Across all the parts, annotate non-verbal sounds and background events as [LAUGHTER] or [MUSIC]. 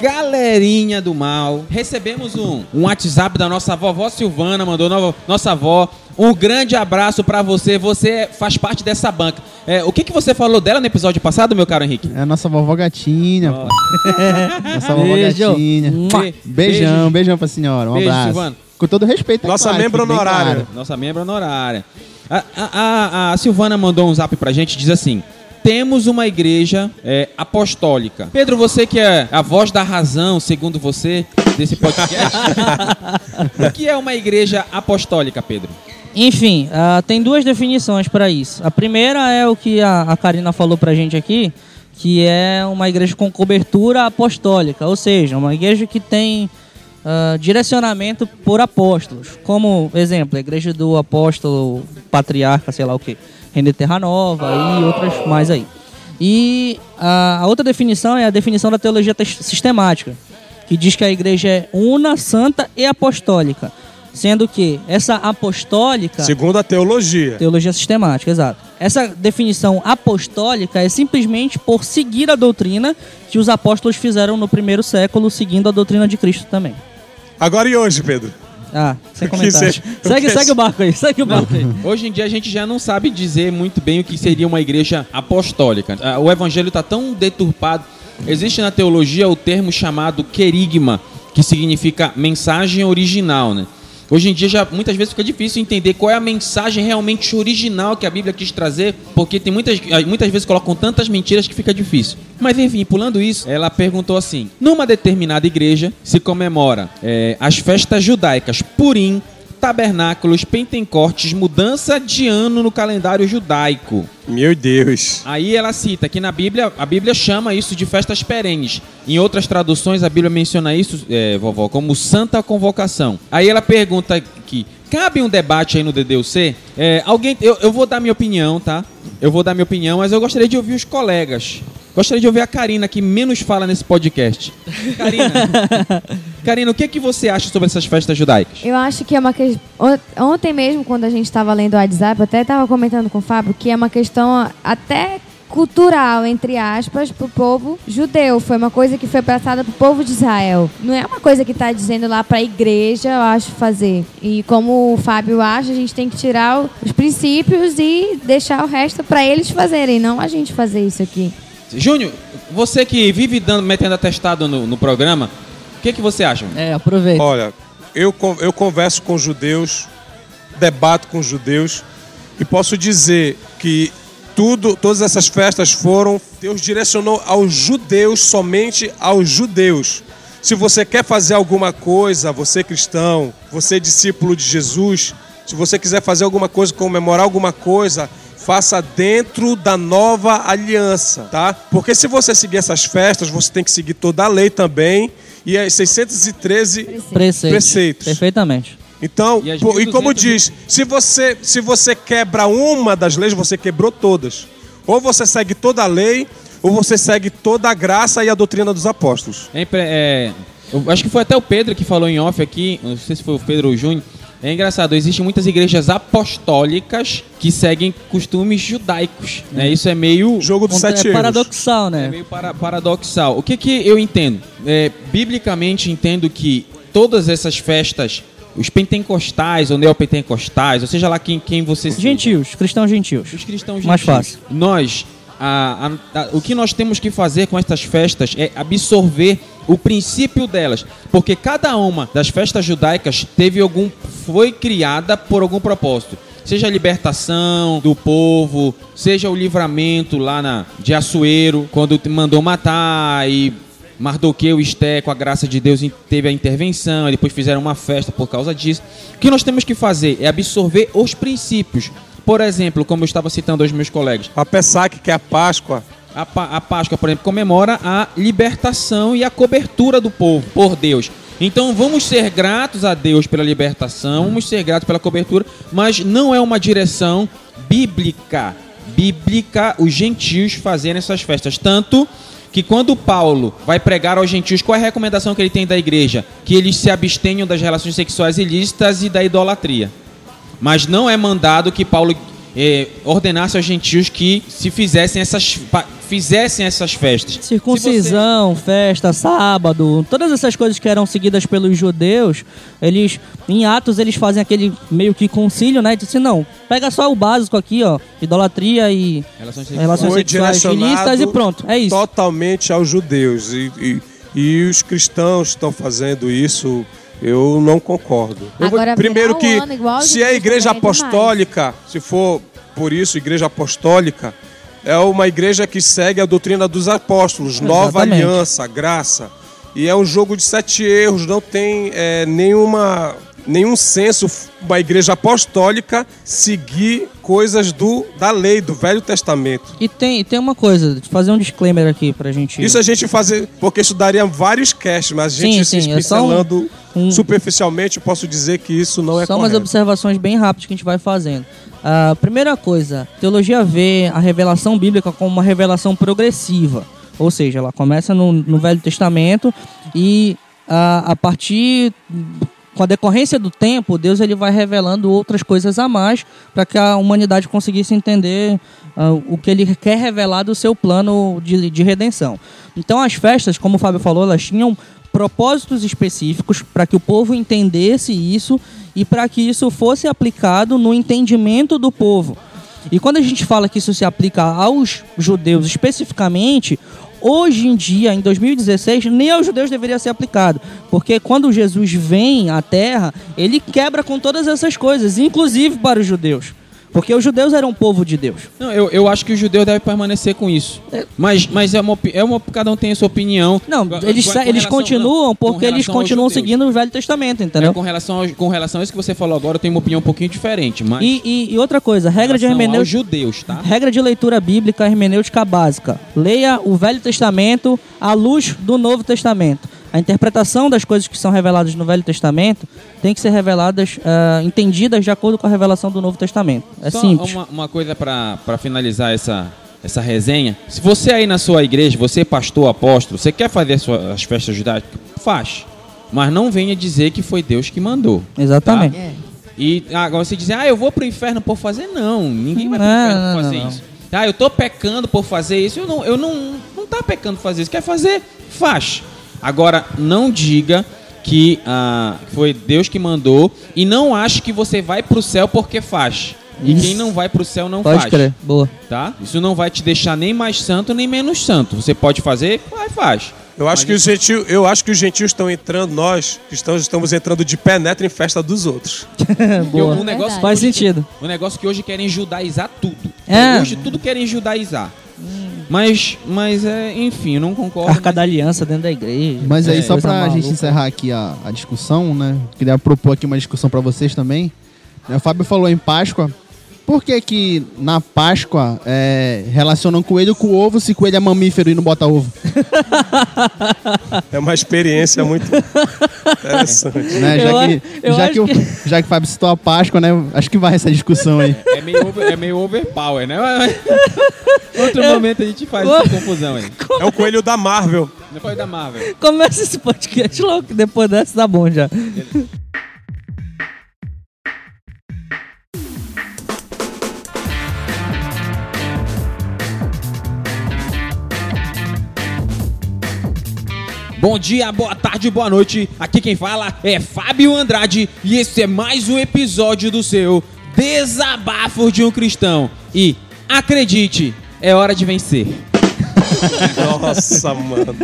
Galerinha do mal, recebemos um, um WhatsApp da nossa vovó Silvana, mandou nova, nossa avó. Um grande abraço pra você, você faz parte dessa banca. É, o que, que você falou dela no episódio passado, meu caro Henrique? É a nossa vovó gatinha. Pô. [LAUGHS] nossa vovó Beijo. gatinha. Be- Beijão, beijo. beijão pra senhora. Um Beijo, abraço. Silvana. Com todo respeito. Nossa claro, membro honorária. claro. Nossa membro honorária. A, a- a- a Silvana mandou um zap pra gente, diz assim... Temos uma igreja é, apostólica. Pedro, você que é a voz da razão, segundo você, desse podcast. [LAUGHS] o que é uma igreja apostólica, Pedro? Enfim, ah, tem duas definições para isso. A primeira é o que a, a Karina falou pra gente aqui, que é uma igreja com cobertura apostólica, ou seja, uma igreja que tem ah, direcionamento por apóstolos. Como exemplo, a igreja do apóstolo patriarca, sei lá o que, René Terra Nova e outras mais aí. E a, a outra definição é a definição da teologia sistemática, que diz que a igreja é una, santa e apostólica. Sendo que essa apostólica. Segundo a teologia. Teologia sistemática, exato. Essa definição apostólica é simplesmente por seguir a doutrina que os apóstolos fizeram no primeiro século, seguindo a doutrina de Cristo também. Agora e hoje, Pedro? Ah, sem [LAUGHS] comentários. Segue, que segue o barco aí, segue o barco aí. Hoje em dia a gente já não sabe dizer muito bem o que seria uma igreja apostólica. Ah, O evangelho está tão deturpado. Existe na teologia o termo chamado querigma, que significa mensagem original, né? Hoje em dia já muitas vezes fica difícil entender qual é a mensagem realmente original que a Bíblia quis trazer, porque tem muitas, ah, muitas vezes colocam tantas mentiras que fica difícil. Mas enfim, pulando isso, ela perguntou assim: numa determinada igreja se comemora eh, as festas judaicas Purim, tabernáculos, pentecostes, mudança de ano no calendário judaico. Meu Deus. Aí ela cita que na Bíblia, a Bíblia chama isso de festas perenes. Em outras traduções, a Bíblia menciona isso, é, vovó, como santa convocação. Aí ela pergunta cabe um debate aí no DDUC? É, alguém, eu, eu vou dar minha opinião, tá? Eu vou dar minha opinião, mas eu gostaria de ouvir os colegas. Gostaria de ouvir a Karina, que menos fala nesse podcast. Karina, [LAUGHS] Karina, o que, que você acha sobre essas festas judaicas? Eu acho que é uma questão. Ontem mesmo, quando a gente estava lendo o WhatsApp, eu até estava comentando com o Fábio que é uma questão até cultural, entre aspas, para o povo judeu. Foi uma coisa que foi passada para o povo de Israel. Não é uma coisa que está dizendo lá para a igreja, eu acho, fazer. E como o Fábio acha, a gente tem que tirar os princípios e deixar o resto para eles fazerem, não a gente fazer isso aqui. Júnior, você que vive dando, metendo atestado no, no programa, o que, que você acha? É, aproveita. Olha, eu, eu converso com judeus, debato com judeus e posso dizer que tudo, todas essas festas foram, Deus direcionou aos judeus, somente aos judeus. Se você quer fazer alguma coisa, você cristão, você discípulo de Jesus, se você quiser fazer alguma coisa, comemorar alguma coisa, faça dentro da nova aliança, tá? Porque se você seguir essas festas, você tem que seguir toda a lei também e as 613 Preceitos. preceitos. Perfeitamente. Então, E pô, e como 1.200 diz, se você, se você quebra uma das leis, você quebrou todas. Ou você segue toda a lei, ou você segue toda a graça e a doutrina dos apóstolos. É, é, eu acho que foi até o Pedro que falou em off aqui, não sei se foi o Pedro ou o Júnior. É engraçado, existem muitas igrejas apostólicas que seguem costumes judaicos. Né? Isso é meio, Jogo dos sete é paradoxal, é né? meio para- paradoxal. O que, que eu entendo? É, biblicamente entendo que todas essas festas, os pentecostais ou neopentecostais, ou seja lá quem, quem você seja, Gentios, cristãos gentios. os cristãos Mais gentios. fácil. Nós, a- a- a- o que nós temos que fazer com estas festas é absorver o princípio delas, porque cada uma das festas judaicas teve algum, foi criada por algum propósito. Seja a libertação do povo, seja o livramento lá na, de Assuero, quando mandou matar e Mardoqueu e Esté, com a graça de Deus, teve a intervenção, e depois fizeram uma festa por causa disso. O que nós temos que fazer é absorver os princípios. Por exemplo, como eu estava citando aos meus colegas, A Pessac, que é a Páscoa, a, a Páscoa, por exemplo, comemora a libertação e a cobertura do povo por Deus. Então vamos ser gratos a Deus pela libertação, vamos ser gratos pela cobertura, mas não é uma direção bíblica. Bíblica os gentios fazerem essas festas. Tanto que quando Paulo vai pregar aos gentios, qual é a recomendação que ele tem da igreja? Que eles se abstenham das relações sexuais ilícitas e da idolatria. Mas não é mandado que Paulo eh, ordenasse aos gentios que se fizessem essas, fizessem essas festas. Circuncisão, festa, sábado, todas essas coisas que eram seguidas pelos judeus, eles, em Atos, eles fazem aquele meio que concílio, né? Diz assim, não, pega só o básico aqui, ó, idolatria e você- Relações sexuais. relações Foi sexuais ilícitas e pronto, é isso. totalmente aos judeus. E, e- e os cristãos estão fazendo isso, eu não concordo. Eu vou- Agora, primeiro virar que, ano se é a judeus igreja é demais. apostólica, se for por isso, igreja apostólica, é uma igreja que segue a doutrina dos apóstolos, nova Exatamente. aliança, graça. E é um jogo de sete erros, não tem é, nenhuma, nenhum senso uma igreja apostólica seguir coisas do, da lei, do Velho Testamento. E tem, tem uma coisa, fazer um disclaimer aqui pra gente. Isso a gente fazer, porque isso daria vários casts, mas a Sim, gente sim, se é só um- um- superficialmente, posso dizer que isso não é Só umas correto. observações bem rápidas que a gente vai fazendo. Primeira coisa, teologia vê a revelação bíblica como uma revelação progressiva. Ou seja, ela começa no, no Velho Testamento e a, a partir com a decorrência do tempo, Deus ele vai revelando outras coisas a mais para que a humanidade conseguisse entender ah, o que ele quer revelar do seu plano de, de redenção. Então as festas, como o Fábio falou, elas tinham propósitos específicos para que o povo entendesse isso e para que isso fosse aplicado no entendimento do povo. E quando a gente fala que isso se aplica aos judeus especificamente, hoje em dia, em 2016, nem aos judeus deveria ser aplicado. Porque quando Jesus vem à terra, ele quebra com todas essas coisas, inclusive para os judeus. Porque os judeus eram o povo de Deus. Não, eu, eu acho que o judeu deve permanecer com isso. Mas, mas é uma, é uma, cada um tem a sua opinião. Não, Com- eles, com- eles continuam não, porque eles continuam seguindo o Velho Testamento, entendeu? É, com, relação ao- com relação a isso que você falou agora, eu tenho uma opinião um pouquinho diferente. Mas E, e- e outra coisa, regra de hermenêutica. judeus, tá? Regra de leitura bíblica hermenêutica básica. Leia o Velho Testamento à luz do Novo Testamento. A interpretação das coisas que são reveladas no Velho Testamento tem que ser reveladas, ah, entendidas de acordo com a revelação do Novo Testamento. É Só simples. Uma, uma coisa pra finalizar essa, essa resenha. Se você aí na sua igreja, você é pastor, apóstolo, você quer fazer as, festas judaicas, faz. Mas não venha dizer que foi Deus que mandou. Exatamente. É. E agora você dizer, ah, eu vou pro inferno por fazer, não. Ninguém vai pro Não, inferno por não, fazer não. isso. Ah, eu tô pecando por fazer isso. Eu não, eu não, não tá pecando por fazer isso. Quer fazer? Faz. Agora, não diga que ah, foi Deus que mandou e não ache que você vai pro céu porque faz. E Isso. quem não vai pro céu não Pode faz. crer. Boa. Tá? Isso não vai te deixar nem mais santo nem menos santo. Você pode fazer? Vai, faz. Eu acho, que os gentios, eu acho que os gentios estão entrando, nós cristãos estamos entrando de penetra em festa dos outros. [LAUGHS] Boa. Um negócio Faz que hoje- sentido. Um negócio que hoje querem judaizar tudo. É. Hoje tudo querem judaizar. Mas, mas é, enfim, eu não concordo. Arca mas- da aliança dentro da igreja. Mas aí, É, só pra maluca. gente encerrar aqui a, a discussão, né? Queria propor aqui uma discussão pra vocês também. Né, O Fábio falou em Páscoa. Por que que na Páscoa é, relacionam coelho com ovo se coelho é mamífero e não bota ovo? É uma experiência muito interessante. Né? Eu Já, a- que, eu já, que, o, que- [LAUGHS] já que o Fábio citou a Páscoa, né? Acho que vai essa discussão aí. É meio, over, é meio overpower, né? [LAUGHS] Outro momento a gente faz essa confusão aí. É o coelho da Marvel. Depois da Marvel. Começa esse podcast logo, que depois dessa tá bom já. Bom dia, boa tarde, boa noite. Aqui quem fala é Fábio Andrade e esse é mais um episódio do seu Desabafo de um Cristão. E acredite, é hora de vencer. [LAUGHS] Nossa, mano.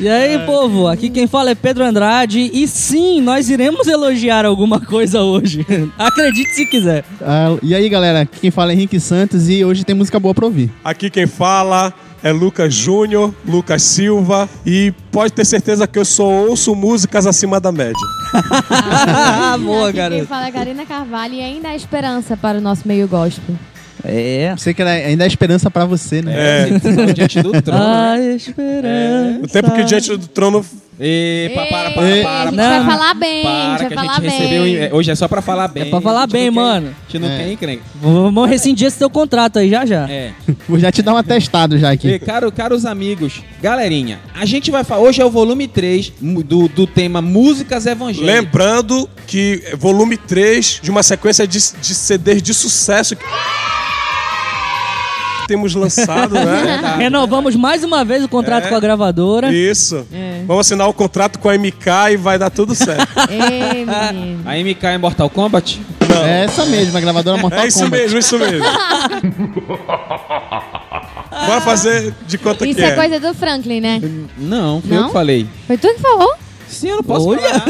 E aí, povo, aqui quem fala é Pedro Andrade e sim, nós iremos elogiar alguma coisa hoje. [LAUGHS] Acredite se quiser. Ah, e aí, galera? Aqui Quem fala é Henrique Santos e hoje tem música boa pra ouvir. Aqui quem fala é Lucas Júnior, Lucas Silva e pode ter certeza que eu só ouço músicas acima da média. [LAUGHS] Ah, boa, Aqui Quem garoto. fala é Karina Carvalho e ainda há esperança para o nosso meio gospel. É. Sei que era ainda é esperança pra você, né? É. diante do trono. A né? esperança. O tempo que diante do trono. Epa, para, para, Ei, para. A gente Não. vai falar bem, Para, a gente vai falar gente bem. recebeu. é, Hoje é só pra falar bem. É pra falar bem, mano. A gente não É. quer encrenca. Vamos rescindir esse teu contrato aí já já. É. [LAUGHS] Vou já te dar um atestado já E, aqui. caro, caros amigos, galerinha, a gente vai falar. Hoje é o volume 3 mu- do, do tema Músicas Evangélicas. Lembrando que é volume 3 de uma sequência de, de CDs de sucesso que temos lançado, né? [LAUGHS] Renovamos mais uma vez o contrato É. com a gravadora. Isso. É. Vamos assinar o contrato com a MK e vai dar tudo certo. [LAUGHS] Ei, menino. A MK é Mortal Kombat? É essa mesmo, a gravadora Mortal É isso Kombat. mesmo, isso mesmo. [LAUGHS] Bora fazer de conta Isso que é é. coisa do Franklin, né? Não, foi eu Não? que falei. Foi tu que falou? Sim, eu não posso Olha. falar.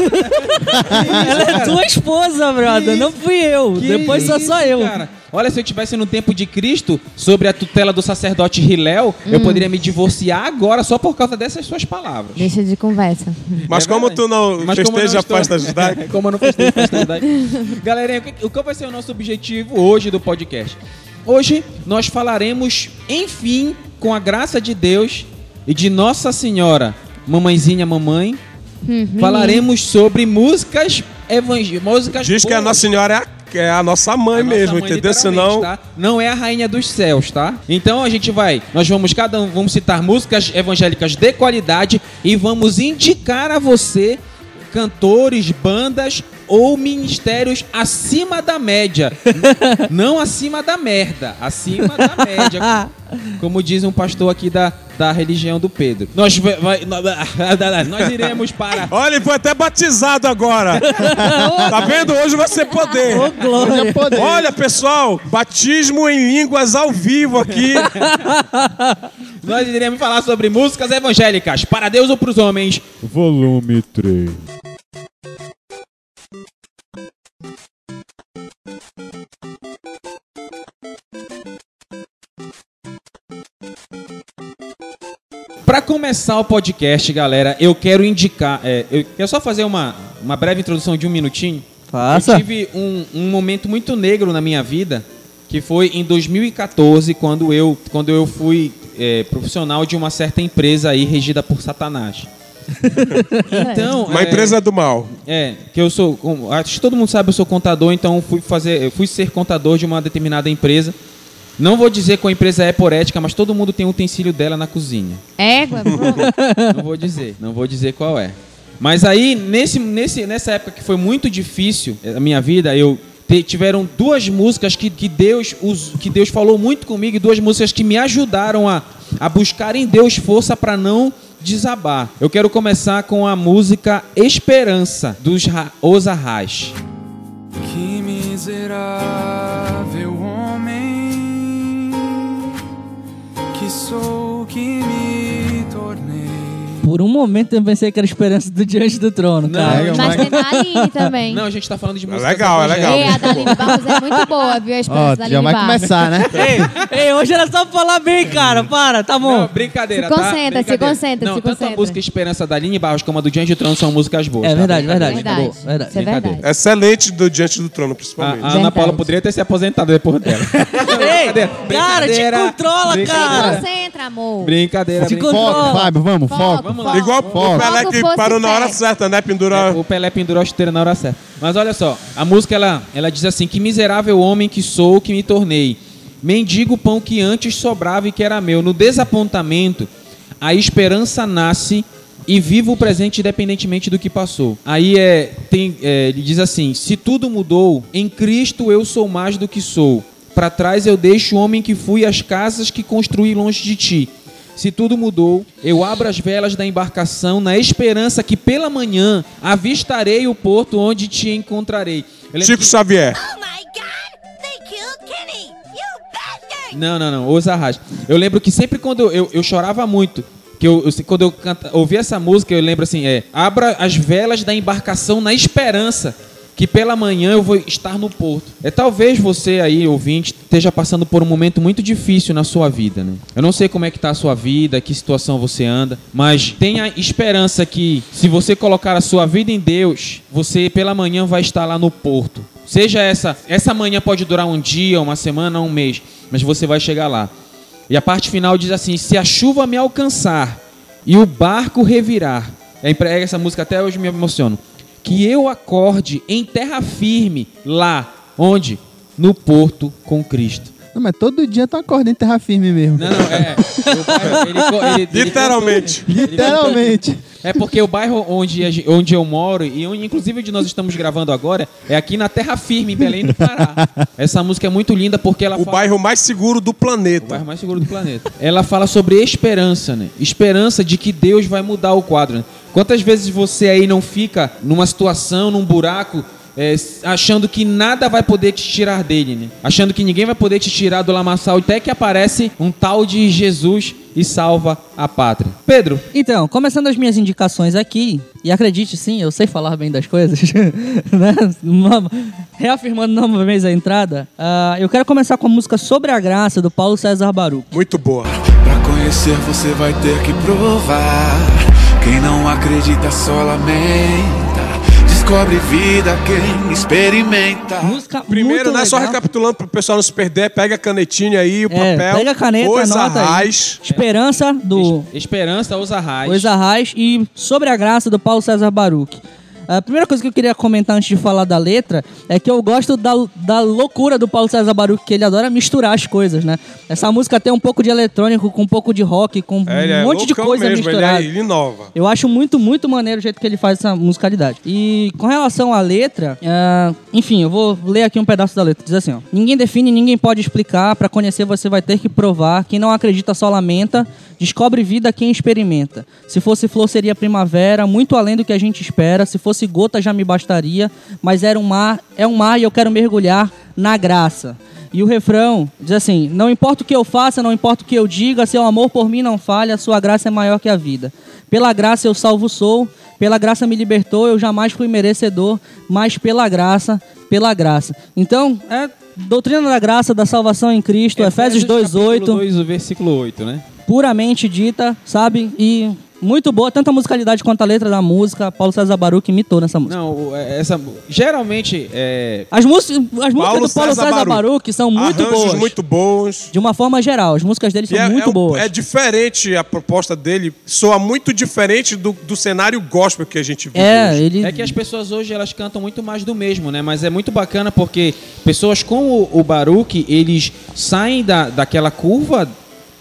Ela é tua esposa, brother. Não fui eu. Que Depois só isso, só eu. Cara. Olha, se eu tivesse no tempo de Cristo, sobre a tutela do sacerdote Hilel, Hum. eu poderia me divorciar agora só por causa dessas suas palavras. Deixa de conversa. Mas É como tu não Mas festeja a festa judaica, [LAUGHS] como eu não festejo a festa judaica. Galerinha, o que- vai ser o nosso objetivo hoje do podcast? Hoje nós falaremos, enfim, com a graça de Deus e de Nossa Senhora, mamãezinha mamãe, Hum, falaremos sobre músicas evangélicas. Músicas diz que a. Nossa Senhora é a, é a nossa mãe A nossa mesmo, mãe, entendeu? Senão. tá? Não é a rainha dos céus, tá? Então a gente vai, nós vamos cada um, vamos citar músicas evangélicas de qualidade e vamos indicar a você cantores, bandas ou ministérios acima da média. [LAUGHS] Não acima da merda, acima da média. [LAUGHS] Como diz um pastor aqui da, da religião do Pedro. Nós, vai- [LAUGHS] nós iremos para Olha, ele foi até batizado agora. tá vendo? Hoje vai ser poder. Ô, Glória. Poder. Olha, pessoal, batismo em línguas ao vivo aqui. Nós iremos falar sobre músicas evangélicas para Deus ou para os homens. Volume 3. Começar o podcast, galera, eu quero indicar. é, eu quero só fazer uma, uma breve introdução de um minutinho. Faça. Eu tive um, um momento muito negro na minha vida, que foi em 2014, quando eu, quando eu fui é, profissional de uma certa empresa aí regida por Satanás. [LAUGHS] Então, Uma é, empresa do mal. é, que eu sou, como- acho que todo mundo sabe, eu sou contador, então fui fazer, eu fui ser contador de uma determinada empresa. Não vou dizer qual empresa é por ética, mas todo mundo tem um utensílio dela na cozinha. Égua. [LAUGHS] Não vou dizer, não vou dizer qual é. Mas aí, nesse, nesse, nessa época que foi muito difícil eh, a minha vida, eu te- tiveram duas músicas que, que, Deus, us- que Deus falou muito comigo, e duas músicas que me ajudaram a, a buscar em Deus força para não desabar. Eu quero começar com a música Esperança, dos Ra- Os Arrais. Que miserável que Por um momento eu pensei que era esperança do Diante do Trono, Não, cara. eu- Mas tem da Aline [LAUGHS] também. Não, a gente tá falando de música. legal, é legal. Ei, a da Aline Barros é muito boa, viu? A Ó, esperança da já Aline vai Barros. começar, né? [LAUGHS] Ei, ei, hoje era só pra falar bem, cara. Para, tá bom. Não, brincadeira, Se tá? concentra, se Brincadeira. concentra, Não, se tanto a concentra. música Esperança da Aline Barros como a do Diante do Trono são músicas boas. É tá? verdade, verdade. Verdade. Boa, verdade. Isso é Brincadeira. verdade. Excelente do Diante do Trono, A, principalmente. a Ana Verdade. Paula poderia ter se aposentado depois dela. [LAUGHS] Ei, cara, te Brincadeira. controla, Se cara. concentra, amor. Brincadeira, brincadeira. Foco, Fábio, vamos, foco. Vamos lá. Igual Foco, o Pelé que parou na hora certa, né? Pendurou. O Pelé pendurou a chuteira na hora certa. Mas olha só, a música ela, ela diz assim: Que miserável homem que sou, que me tornei. Mendigo o pão que antes sobrava e que era meu. No desapontamento, a esperança nasce e vivo o presente independentemente do que passou. Aí é, tem, é, ele diz assim: Se tudo mudou, em Cristo eu sou mais do que sou. Para trás eu deixo o homem que fui as casas que construí longe de ti. Se tudo mudou, eu abro as velas da embarcação na esperança que pela manhã avistarei o porto onde te encontrarei. Lembro Chico que- Xavier. Oh my god! They killed Kenny! You! Não, não, não, os arras. Eu lembro que sempre quando eu, eu, eu chorava muito, que eu, eu- quando eu canta, ouvi essa música, eu lembro assim, é, abra as velas da embarcação na esperança que pela manhã eu vou estar no porto. É talvez você aí, ouvinte, esteja passando por um momento muito difícil na sua vida, né? Eu não sei como é que tá a sua vida, que situação você anda, mas tenha esperança que se você colocar a sua vida em Deus, você pela manhã vai estar lá no porto. Seja essa, essa manhã pode durar um dia, uma semana, um mês, mas você vai chegar lá. E a parte final diz assim: se a chuva me alcançar e o barco revirar, é essa música até hoje me emociono. Que eu acorde em terra firme lá, onde? No porto com Cristo. Não, mas todo dia tu acorda em terra firme mesmo. Não, não, é. o bairro, ele ele- Literalmente. ele Literalmente. É porque o bairro onde, onde eu moro e onde, inclusive onde nós estamos gravando agora é aqui na Terra Firme, em Belém do Pará. Essa música é muito linda porque ela O fala... bairro mais seguro do O planeta. bairro mais seguro do planeta. Ela fala sobre esperança, né? Esperança de que Deus vai mudar o quadro. Né? Quantas vezes você aí não fica numa situação, num buraco, é, achando que nada vai poder te tirar dele, né? Achando que ninguém vai poder te tirar do lamaçal, até que aparece um tal de Jesus e salva a pátria. Pedro, Então, começando as minhas indicações aqui, e acredite sim, eu sei falar bem das coisas, [LAUGHS] né? Reafirmando novamente a entrada, ah, eu quero começar com a música Sobre a Graça, do Paulo César Baruch. Muito boa. Pra conhecer você vai ter que provar. Quem não acredita só lamenta. Descobre vida quem experimenta. Música Primeiro, muito né, só legal. recapitulando pro pessoal não se perder, pega a canetinha aí, o É, papel. pega a caneta, Os anota aí. Esperança, do Es- Esperança usa raiz. Os Arrais e Sobre a Graça, do Paulo César Baruch. A primeira coisa que eu queria comentar antes de falar da letra é que eu gosto da, da loucura do Paulo César Baruch, que ele adora misturar as coisas, né? Essa música tem um pouco de eletrônico, com um pouco de rock, com É, ele um é monte de loucão coisa mesmo, misturada. Ele, é, ele inova. Eu acho muito, muito maneiro o jeito que ele faz essa musicalidade. E com relação à letra, ah, enfim, eu vou ler aqui um pedaço da letra. Diz assim, ó. Ninguém define, ninguém pode explicar. Pra conhecer você vai ter que provar. Quem não acredita só lamenta. Descobre vida quem experimenta. Se fosse flor seria primavera, muito além do que a gente espera. Se fosse gota já me bastaria, mas era um mar, é um mar e eu quero mergulhar na graça. E o refrão diz assim: Não importa o que eu faça, não importa o que eu diga, seu amor por mim não falha, sua graça é maior que a vida. Pela graça eu salvo sou, pela graça me libertou, eu jamais fui merecedor, mas pela graça, pela graça. Então, é doutrina da graça, da salvação em Cristo, Efésios capítulo 2:8 2, o versículo 8, né? puramente dita, sabe? E muito boa, tanto a musicalidade quanto a letra da música. Paulo César Baruch imitou nessa música. Não, é- essa geralmente é, As, músicas, as músicas Paulo do Paulo César César, Baruch. São muito Arranjos boas. muito bons. De uma forma geral, as músicas dele são é, muito é um- boas. é diferente a proposta dele, soa muito diferente do, do cenário gospel que a gente vive É, hoje. ele. É que as pessoas hoje elas cantam muito mais do mesmo, né? Mas é muito bacana porque pessoas como o Baruch, eles saem da, daquela curva,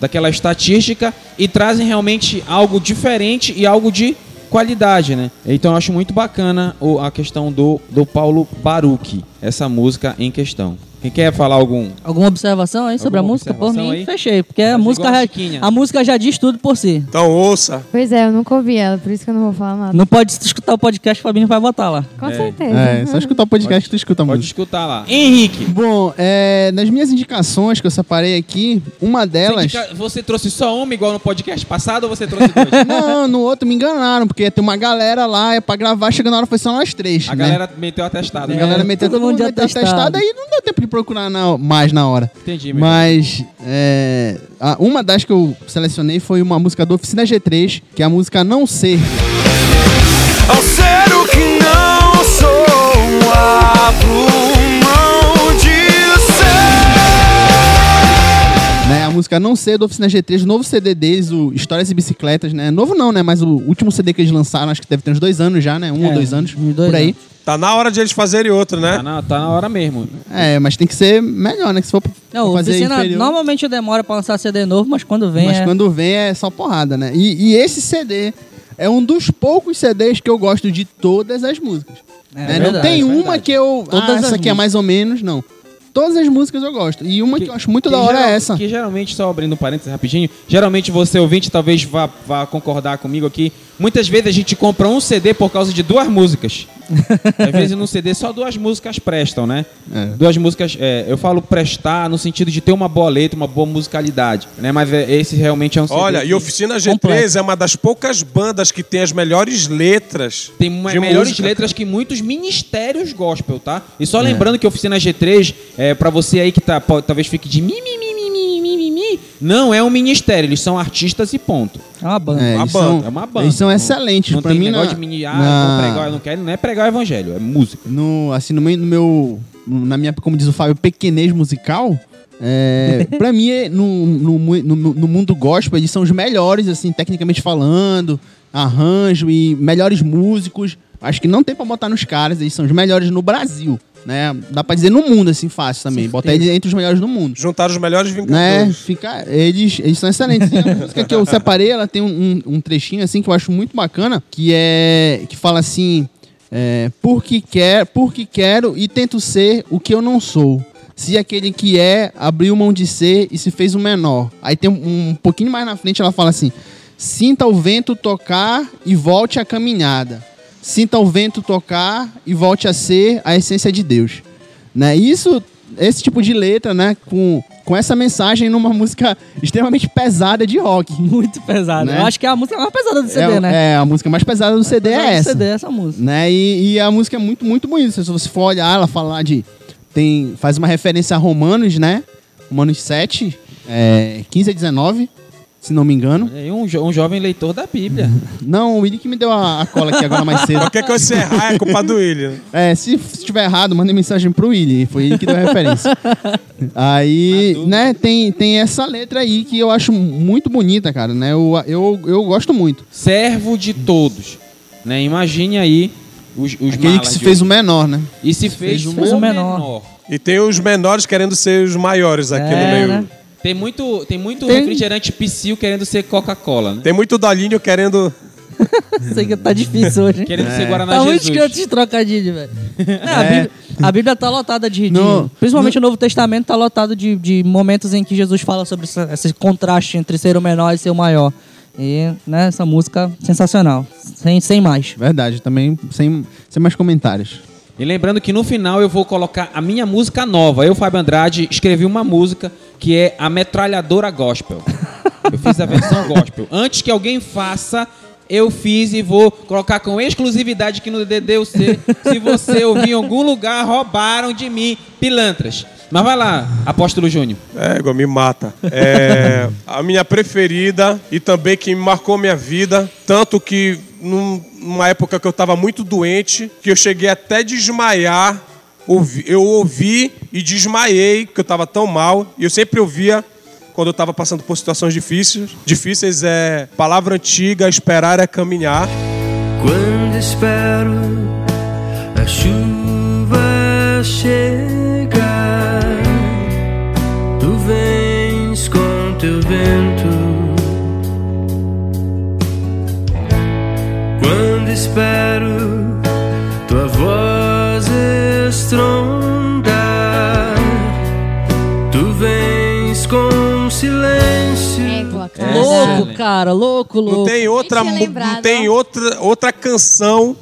daquela estatística e trazem realmente algo diferente e algo de qualidade, né? Então eu acho muito bacana a questão do, do Paulo Baruch, essa música em questão. Quem quer falar algum? Alguma observação aí sobre a Alguma música? Por mim, aí? fechei. Porque a música, a já, a música já diz tudo por si. Então ouça. Pois é, eu nunca ouvi ela, por isso que eu não vou falar nada. Não pode escutar o podcast, o Fabinho vai botar lá. Com certeza. É, só escutar o podcast que tu escuta a Pode música. escutar lá. Henrique, Bom, é, nas minhas indicações que eu separei aqui, uma delas. você, indica- você trouxe só uma igual no podcast passado ou você trouxe dois? [LAUGHS] Não, no outro me enganaram, porque tem uma galera lá, é pra gravar, chegando na hora foi só nós três. A né? galera meteu atestado. A né? galera meteu todo todo mundo de meteu atestado. atestado, aí não deu tempo de procurar na- mais na hora. Entendi, meu Mas é, a- uma das que eu selecionei foi uma música do Oficina G3, que é a música Não Ser. Ao ser o que não sou, abro mão de ser. Né, a música Não Ser do Oficina G3, o novo CD deles, o Histórias e Bicicletas, né? Novo não, né? Mas o último CD que eles lançaram, acho que deve ter uns dois anos já, né? Um ou É, dois anos, dois por aí. anos. Tá na hora de eles fazerem outro, né? Tá na, tá na hora mesmo. É, mas tem que ser melhor, né? Que se for pra Não, fazer oficina inferior- normalmente demora pra lançar CD novo, mas quando vem Mas é... quando vem é só porrada, né? E, e esse CD é um dos poucos CDs que eu gosto de todas as músicas. É né? não verdade, tem é uma que eu. Todas ah, essa aqui é mais ou menos, não. Todas as músicas eu gosto. E uma que, eu acho muito da que hora geral- é essa. Que geralmente, só abrindo um parênteses rapidinho, geralmente você ouvinte talvez vá, vá concordar comigo aqui. Muitas vezes a gente compra um CD por causa de duas músicas. [LAUGHS] Às vezes no CD só duas músicas prestam, né? É. Duas músicas, é, eu falo prestar no sentido de ter uma boa letra, uma boa musicalidade, né? Mas é, esse realmente é um CD Olha, e Oficina G3 Completo. é uma das poucas bandas que tem as melhores letras. tem uma- de melhores música. letras que muitos ministérios gospel, tá? E só lembrando que Oficina G3, é, para você aí que tá, pode- talvez fique de mi, não é um ministério, eles são artistas e ponto. É uma banda. É, Uma eles banda, são, É uma banda. Eles são Não- excelentes. Não pra tem mim, negócio na- de mini, ah, na- vou pregar, eu não quero, não é pregar o evangelho, é música. no, assim, no meu, no meu- na minha, como diz o Fábio, pequenez musical, é, [LAUGHS] pra mim, é, no, no, no, no mundo gospel, eles são os melhores, assim, tecnicamente falando, arranjo e melhores músicos. Acho que não tem pra botar nos caras, eles são os melhores no Brasil, né? Dá pra dizer no mundo, assim, fácil também. Botar eles entre os melhores do mundo. Juntaram os melhores Né? vingadores. Fica, eles, eles são excelentes. E a [LAUGHS] música que eu separei, ela tem um, um- um trechinho assim que eu acho muito bacana, que é que fala assim: é, porque quer, porque quero e tento ser o que eu não sou. Se aquele que é abriu mão de ser e se fez o menor. Aí tem um, um pouquinho mais na frente ela fala assim: sinta o vento tocar e volte a caminhada. Sinta o vento tocar e volte a ser a essência de Deus. Né? Isso, esse tipo de letra, né, com, com essa mensagem numa [LAUGHS] música extremamente pesada de rock. Muito pesado. Né? Eu acho que é a música mais pesada do CD, é, né? é, a música mais pesada do CD é Pesada do essa. CD é essa música. Né? E, e a música é muito, muito bonita. Se você for olhar, ela fala de. Tem, faz uma referência a Romanos, né? Romanos 7, é, 15 a 19, se não me engano. E um, jo- um jovem leitor da Bíblia. [LAUGHS] Não, o Willi que me deu a, a cola aqui agora mais cedo. Qualquer coisa que você errar é culpa do William. [LAUGHS] É, se se estiver errado, mandei mensagem pro Willi. Foi ele que deu a referência. Aí, né, tem, tem essa letra aí que eu acho muito bonita, cara, né? Eu, eu, eu gosto muito. Servo de todos. Né? Imagine aí os, os Aquele que se fez hoje. o menor, né? E se fez, fez o o menor. menor. E tem os menores querendo ser os maiores aqui É, no meio. né? Tem muito, tem muito Tem- refrigerante psil querendo ser Coca-Cola, né? Tem muito Dolinho querendo. [LAUGHS] Sei que tá difícil hoje, hein? Querendo ser Guaraná Tá muito Jesus. escroto esse trocadilho, velho. É, a, Bíblia, a Bíblia tá lotada de. de- No- principalmente o Novo Testamento tá lotado de, de momentos em que Jesus fala sobre essa- esse contraste entre ser o menor e ser o maior. E, né, essa música sensacional. Sem, sem mais. Verdade, também sem, sem mais comentários. E lembrando que no final eu vou colocar a minha música nova. Eu, Fábio Andrade, escrevi uma música que é a Metralhadora Gospel. Eu fiz a versão gospel. Antes que alguém faça, eu fiz e vou colocar com exclusividade aqui no DDUC. Se você ouvir em algum lugar, roubaram de mim pilantras. Mas vai lá, Apóstolo Júnior. É, igual me mata. É a minha preferida e também que marcou minha vida. Tanto que num- numa época que eu estava muito doente, que eu cheguei até desmaiar. Eu ouvi e desmaiei, porque eu estava tão mal. E eu sempre ouvia quando eu estava passando por situações difíceis. Difíceis é palavra antiga, esperar é caminhar. Quando espero a chuva chegar, tu vens com teu vento. Quando espero estrondar, tu vens com silêncio. Égua, cara. louco, excelente. cara, louco, louco. Não tem outra, não tem outra, outra canção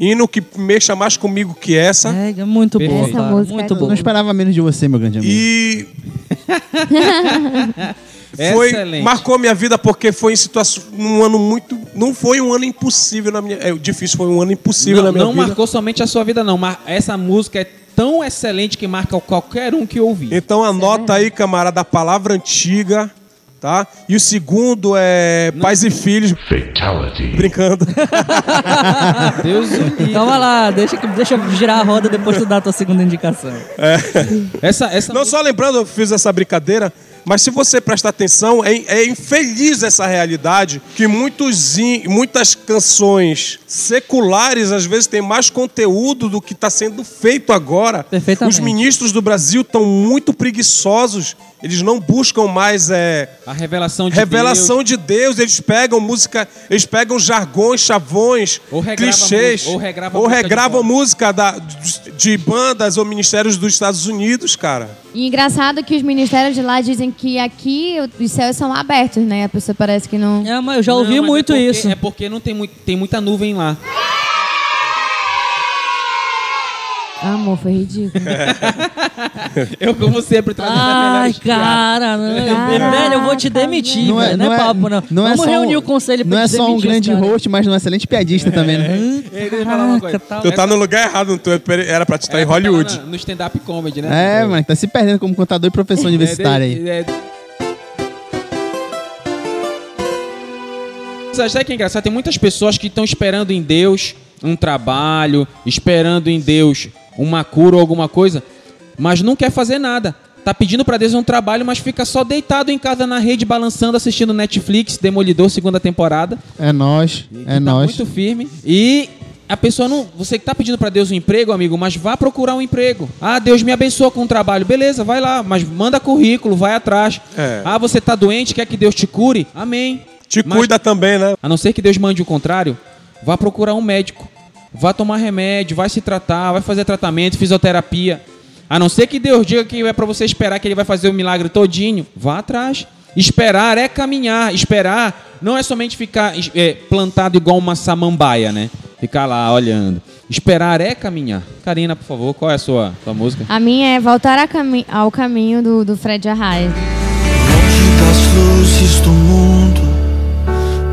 hino que mexa mais comigo que essa. É, é muito boa. Essa música Muito é boa. Não esperava menos de você, meu grande amigo. E [LAUGHS] foi Excelente. marcou minha vida porque foi em situação num ano muito não foi um ano impossível na minha é difícil foi um ano impossível Não, na minha não vida. marcou somente a sua vida, não. Mar- Essa música é tão excelente que marca qualquer um que ouvir. Então anota aí, camarada, a palavra antiga, tá? E o segundo é pais e filhos. Fatality. Brincando. [LAUGHS] Deus o livre. Calma lá, deixa, deixa eu girar a roda depois tu dar a tua segunda indicação. Essa, essa Não só lembrando, eu fiz essa brincadeira, mas se você prestar atenção, é, é infeliz essa realidade que muitos, muitas canções seculares às vezes têm mais conteúdo do que está sendo feito agora. Os ministros do Brasil estão muito preguiçosos. Eles não buscam mais é, a revelação de revelação de Deus. Eles pegam música, eles pegam jargões, chavões, Ou regrava clichês, música- ou regrava ou música de regravam música da- de, de bandas ou ministérios dos Estados Unidos, cara. E engraçado que os ministérios de lá dizem que aqui os céus são abertos, né? A pessoa parece que não. É, mas eu já Não, ouvi mas é muito porque- isso. É porque não tem, muito, tem muita nuvem lá. Amor, foi ridículo. [LAUGHS] Eu, como sempre, trazendo Ai, cara, não, Caraca, velho, eu vou te demitir, Não é- velho. Não, não é é- papo, não. não é Vamos um- reunir o conselho pra Não é só um grande cara. host, mas um excelente piadista também, né? Ei, deixa eu falar uma coisa. Tu tá no lugar errado, não tu era pra te estar em É, tá Hollywood. No stand-up comedy, né? É, mano, tá se perdendo como contador e professor universitário aí. É, é... Sabe que é engraçado? Tem muitas pessoas que estão esperando em Deus um trabalho, esperando em Deus uma cura ou alguma coisa, mas não quer fazer nada. Tá pedindo pra Deus um trabalho, mas fica só deitado em casa na rede, balançando, assistindo Netflix, Demolidor, segunda temporada. É nós, é tá nós. muito firme. E a pessoa não. Você que tá pedindo pra Deus um emprego, amigo, mas vá procurar um emprego. Ah, Deus me abençoa com um trabalho. Beleza, vai lá, mas manda currículo, vai atrás. É. Ah, você tá doente, quer que Deus te cure? Amém. Te Mas- cuida também, né? A não ser que Deus mande o contrário, vá procurar um médico. Vá tomar remédio, vai se tratar, vai fazer tratamento, fisioterapia. A não ser que Deus diga que é pra você esperar que ele vai fazer o milagre todinho, vá atrás. Esperar é caminhar. Esperar não é somente ficar é, plantado igual uma samambaia, né? Ficar lá olhando. Esperar é caminhar. Karina, por favor, qual é a sua, sua música? A minha é voltar a cami- ao caminho do, do Fred Arraes. Longe das luzes do mundo,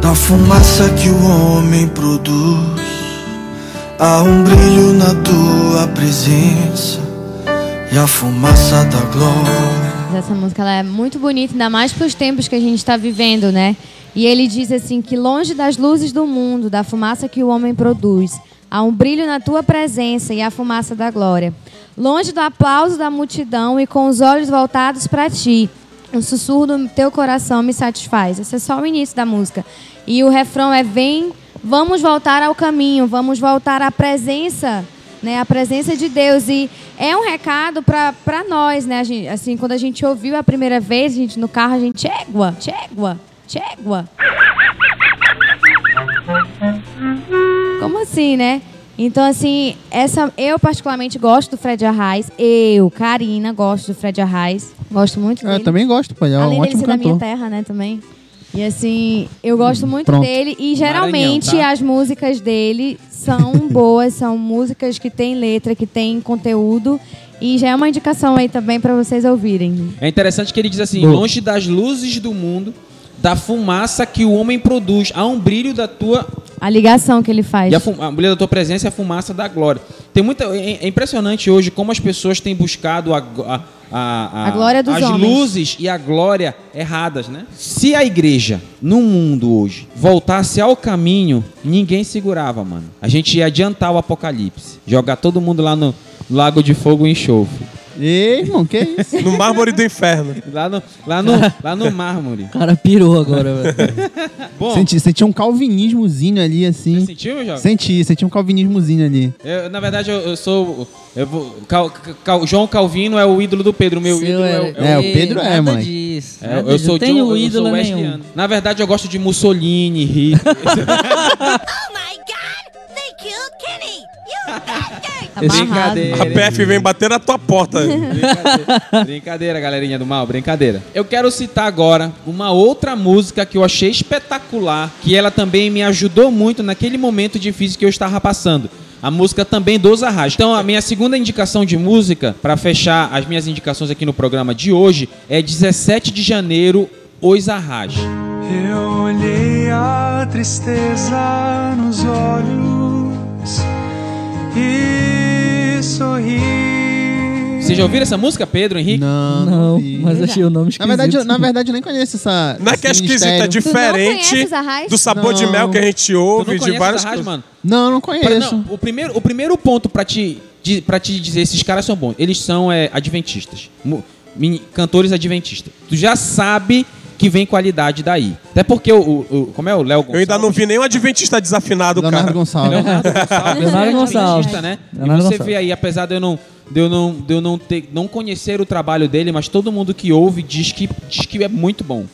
da fumaça que o homem produz, há um brilho na tua presença e a fumaça da glória. Essa música ela é muito bonita, ainda mais para os tempos que a gente está vivendo, né? E ele diz assim que longe das luzes do mundo, da fumaça que o homem produz, há um brilho na tua presença e a fumaça da glória. Longe do aplauso da multidão e com os olhos voltados para ti, o sussurro do teu coração me satisfaz. Esse é só o início da música. E o refrão é vem, vamos voltar ao caminho, vamos voltar à presença né, a presença de Deus e é um recado para nós, né, gente, assim, quando a gente ouviu a primeira vez, a gente no carro, a gente égua, tchégua, tchégua. Como assim, né? Então, assim, essa eu particularmente gosto do Fred Arraes. Eu, Karina, gosto do Fred Arraes. Gosto muito dele. Eu também gosto, ele é um Além dele ótimo ser da minha cantor. terra, né, também. E assim, eu gosto muito Pronto. dele e geralmente Maranhão, tá? as músicas dele são boas, são músicas que têm letra, que têm conteúdo e já é uma indicação aí também pra vocês ouvirem. É interessante que ele diz assim: Boa. longe das luzes do mundo, da fumaça que o homem produz, há um brilho da tua A ligação que ele faz. E a, fu- a brilho da tua presença é a fumaça da glória. Tem muita, é, é impressionante hoje como as pessoas têm buscado a, a, a, A glória dos as homens. luzes e a glória erradas, né? Se a igreja no mundo hoje voltasse ao caminho, ninguém segurava, mano. A gente ia adiantar o apocalipse, jogar todo mundo lá no lago de fogo e enxofre, Ei, irmão, que isso? No mármore do inferno. lá no, lá no, lá no mármore. O cara pirou agora, velho. Bom, Senti, senti um calvinismozinho ali, assim. você sentiu, jovem? Senti, senti um calvinismozinho ali. Eu, na verdade, eu, eu sou. Eu vou, Cal- Cal- João Calvino é o ídolo do Pedro. O meu Seu ídolo é, o- É, o Pedro é, nada mãe. disso, É, nada eu disso. sou Não tenho John- eu ídolo sou nenhum. wesleyano. Na verdade, eu gosto de Mussolini, Hitler. [LAUGHS] [LAUGHS] Oh my god! They killed Kenny! You bastard! Tá. Brincadeira. A PF vem bater na tua porta. brincadeira. Brincadeira, galerinha do mal, brincadeira. Eu quero citar agora uma outra música que eu achei espetacular, que ela também me ajudou muito naquele momento difícil que eu estava passando. A música também dos Arras. Então, a minha segunda indicação de música, para fechar as minhas indicações aqui no programa de hoje, é 17 de janeiro, Os Arras. Eu olhei a tristeza nos olhos e sorri. Vocês já ouviram essa música, Pedro, Henrique? Não, Não, vi. mas achei o nome Na esquisito. verdade, eu, na verdade, eu nem conheço essa. Não é que é esse esquisito, é diferente do sabor de Não. mel que a gente ouve, não de várias coisas. mano? Não, eu não Pra- conheço. não, o, primeiro, o primeiro ponto pra te, de, pra te dizer esses caras são bons. Eles são é, adventistas. Cantores adventistas. Tu já sabe que vem qualidade daí. Até porque o. o- o- como é o Léo Gonçalves? Eu ainda não vi nenhum adventista desafinado, Leonardo cara. Gonçalves. Leonardo Gonçalves. [LAUGHS] Leonardo é Gonçalves. adventista, né? Leonardo e você Gonçalves. vê aí, apesar de eu não. De eu, não, de eu não, ter, não conhecer o trabalho dele, mas todo mundo que ouve diz que, diz que é muito bom.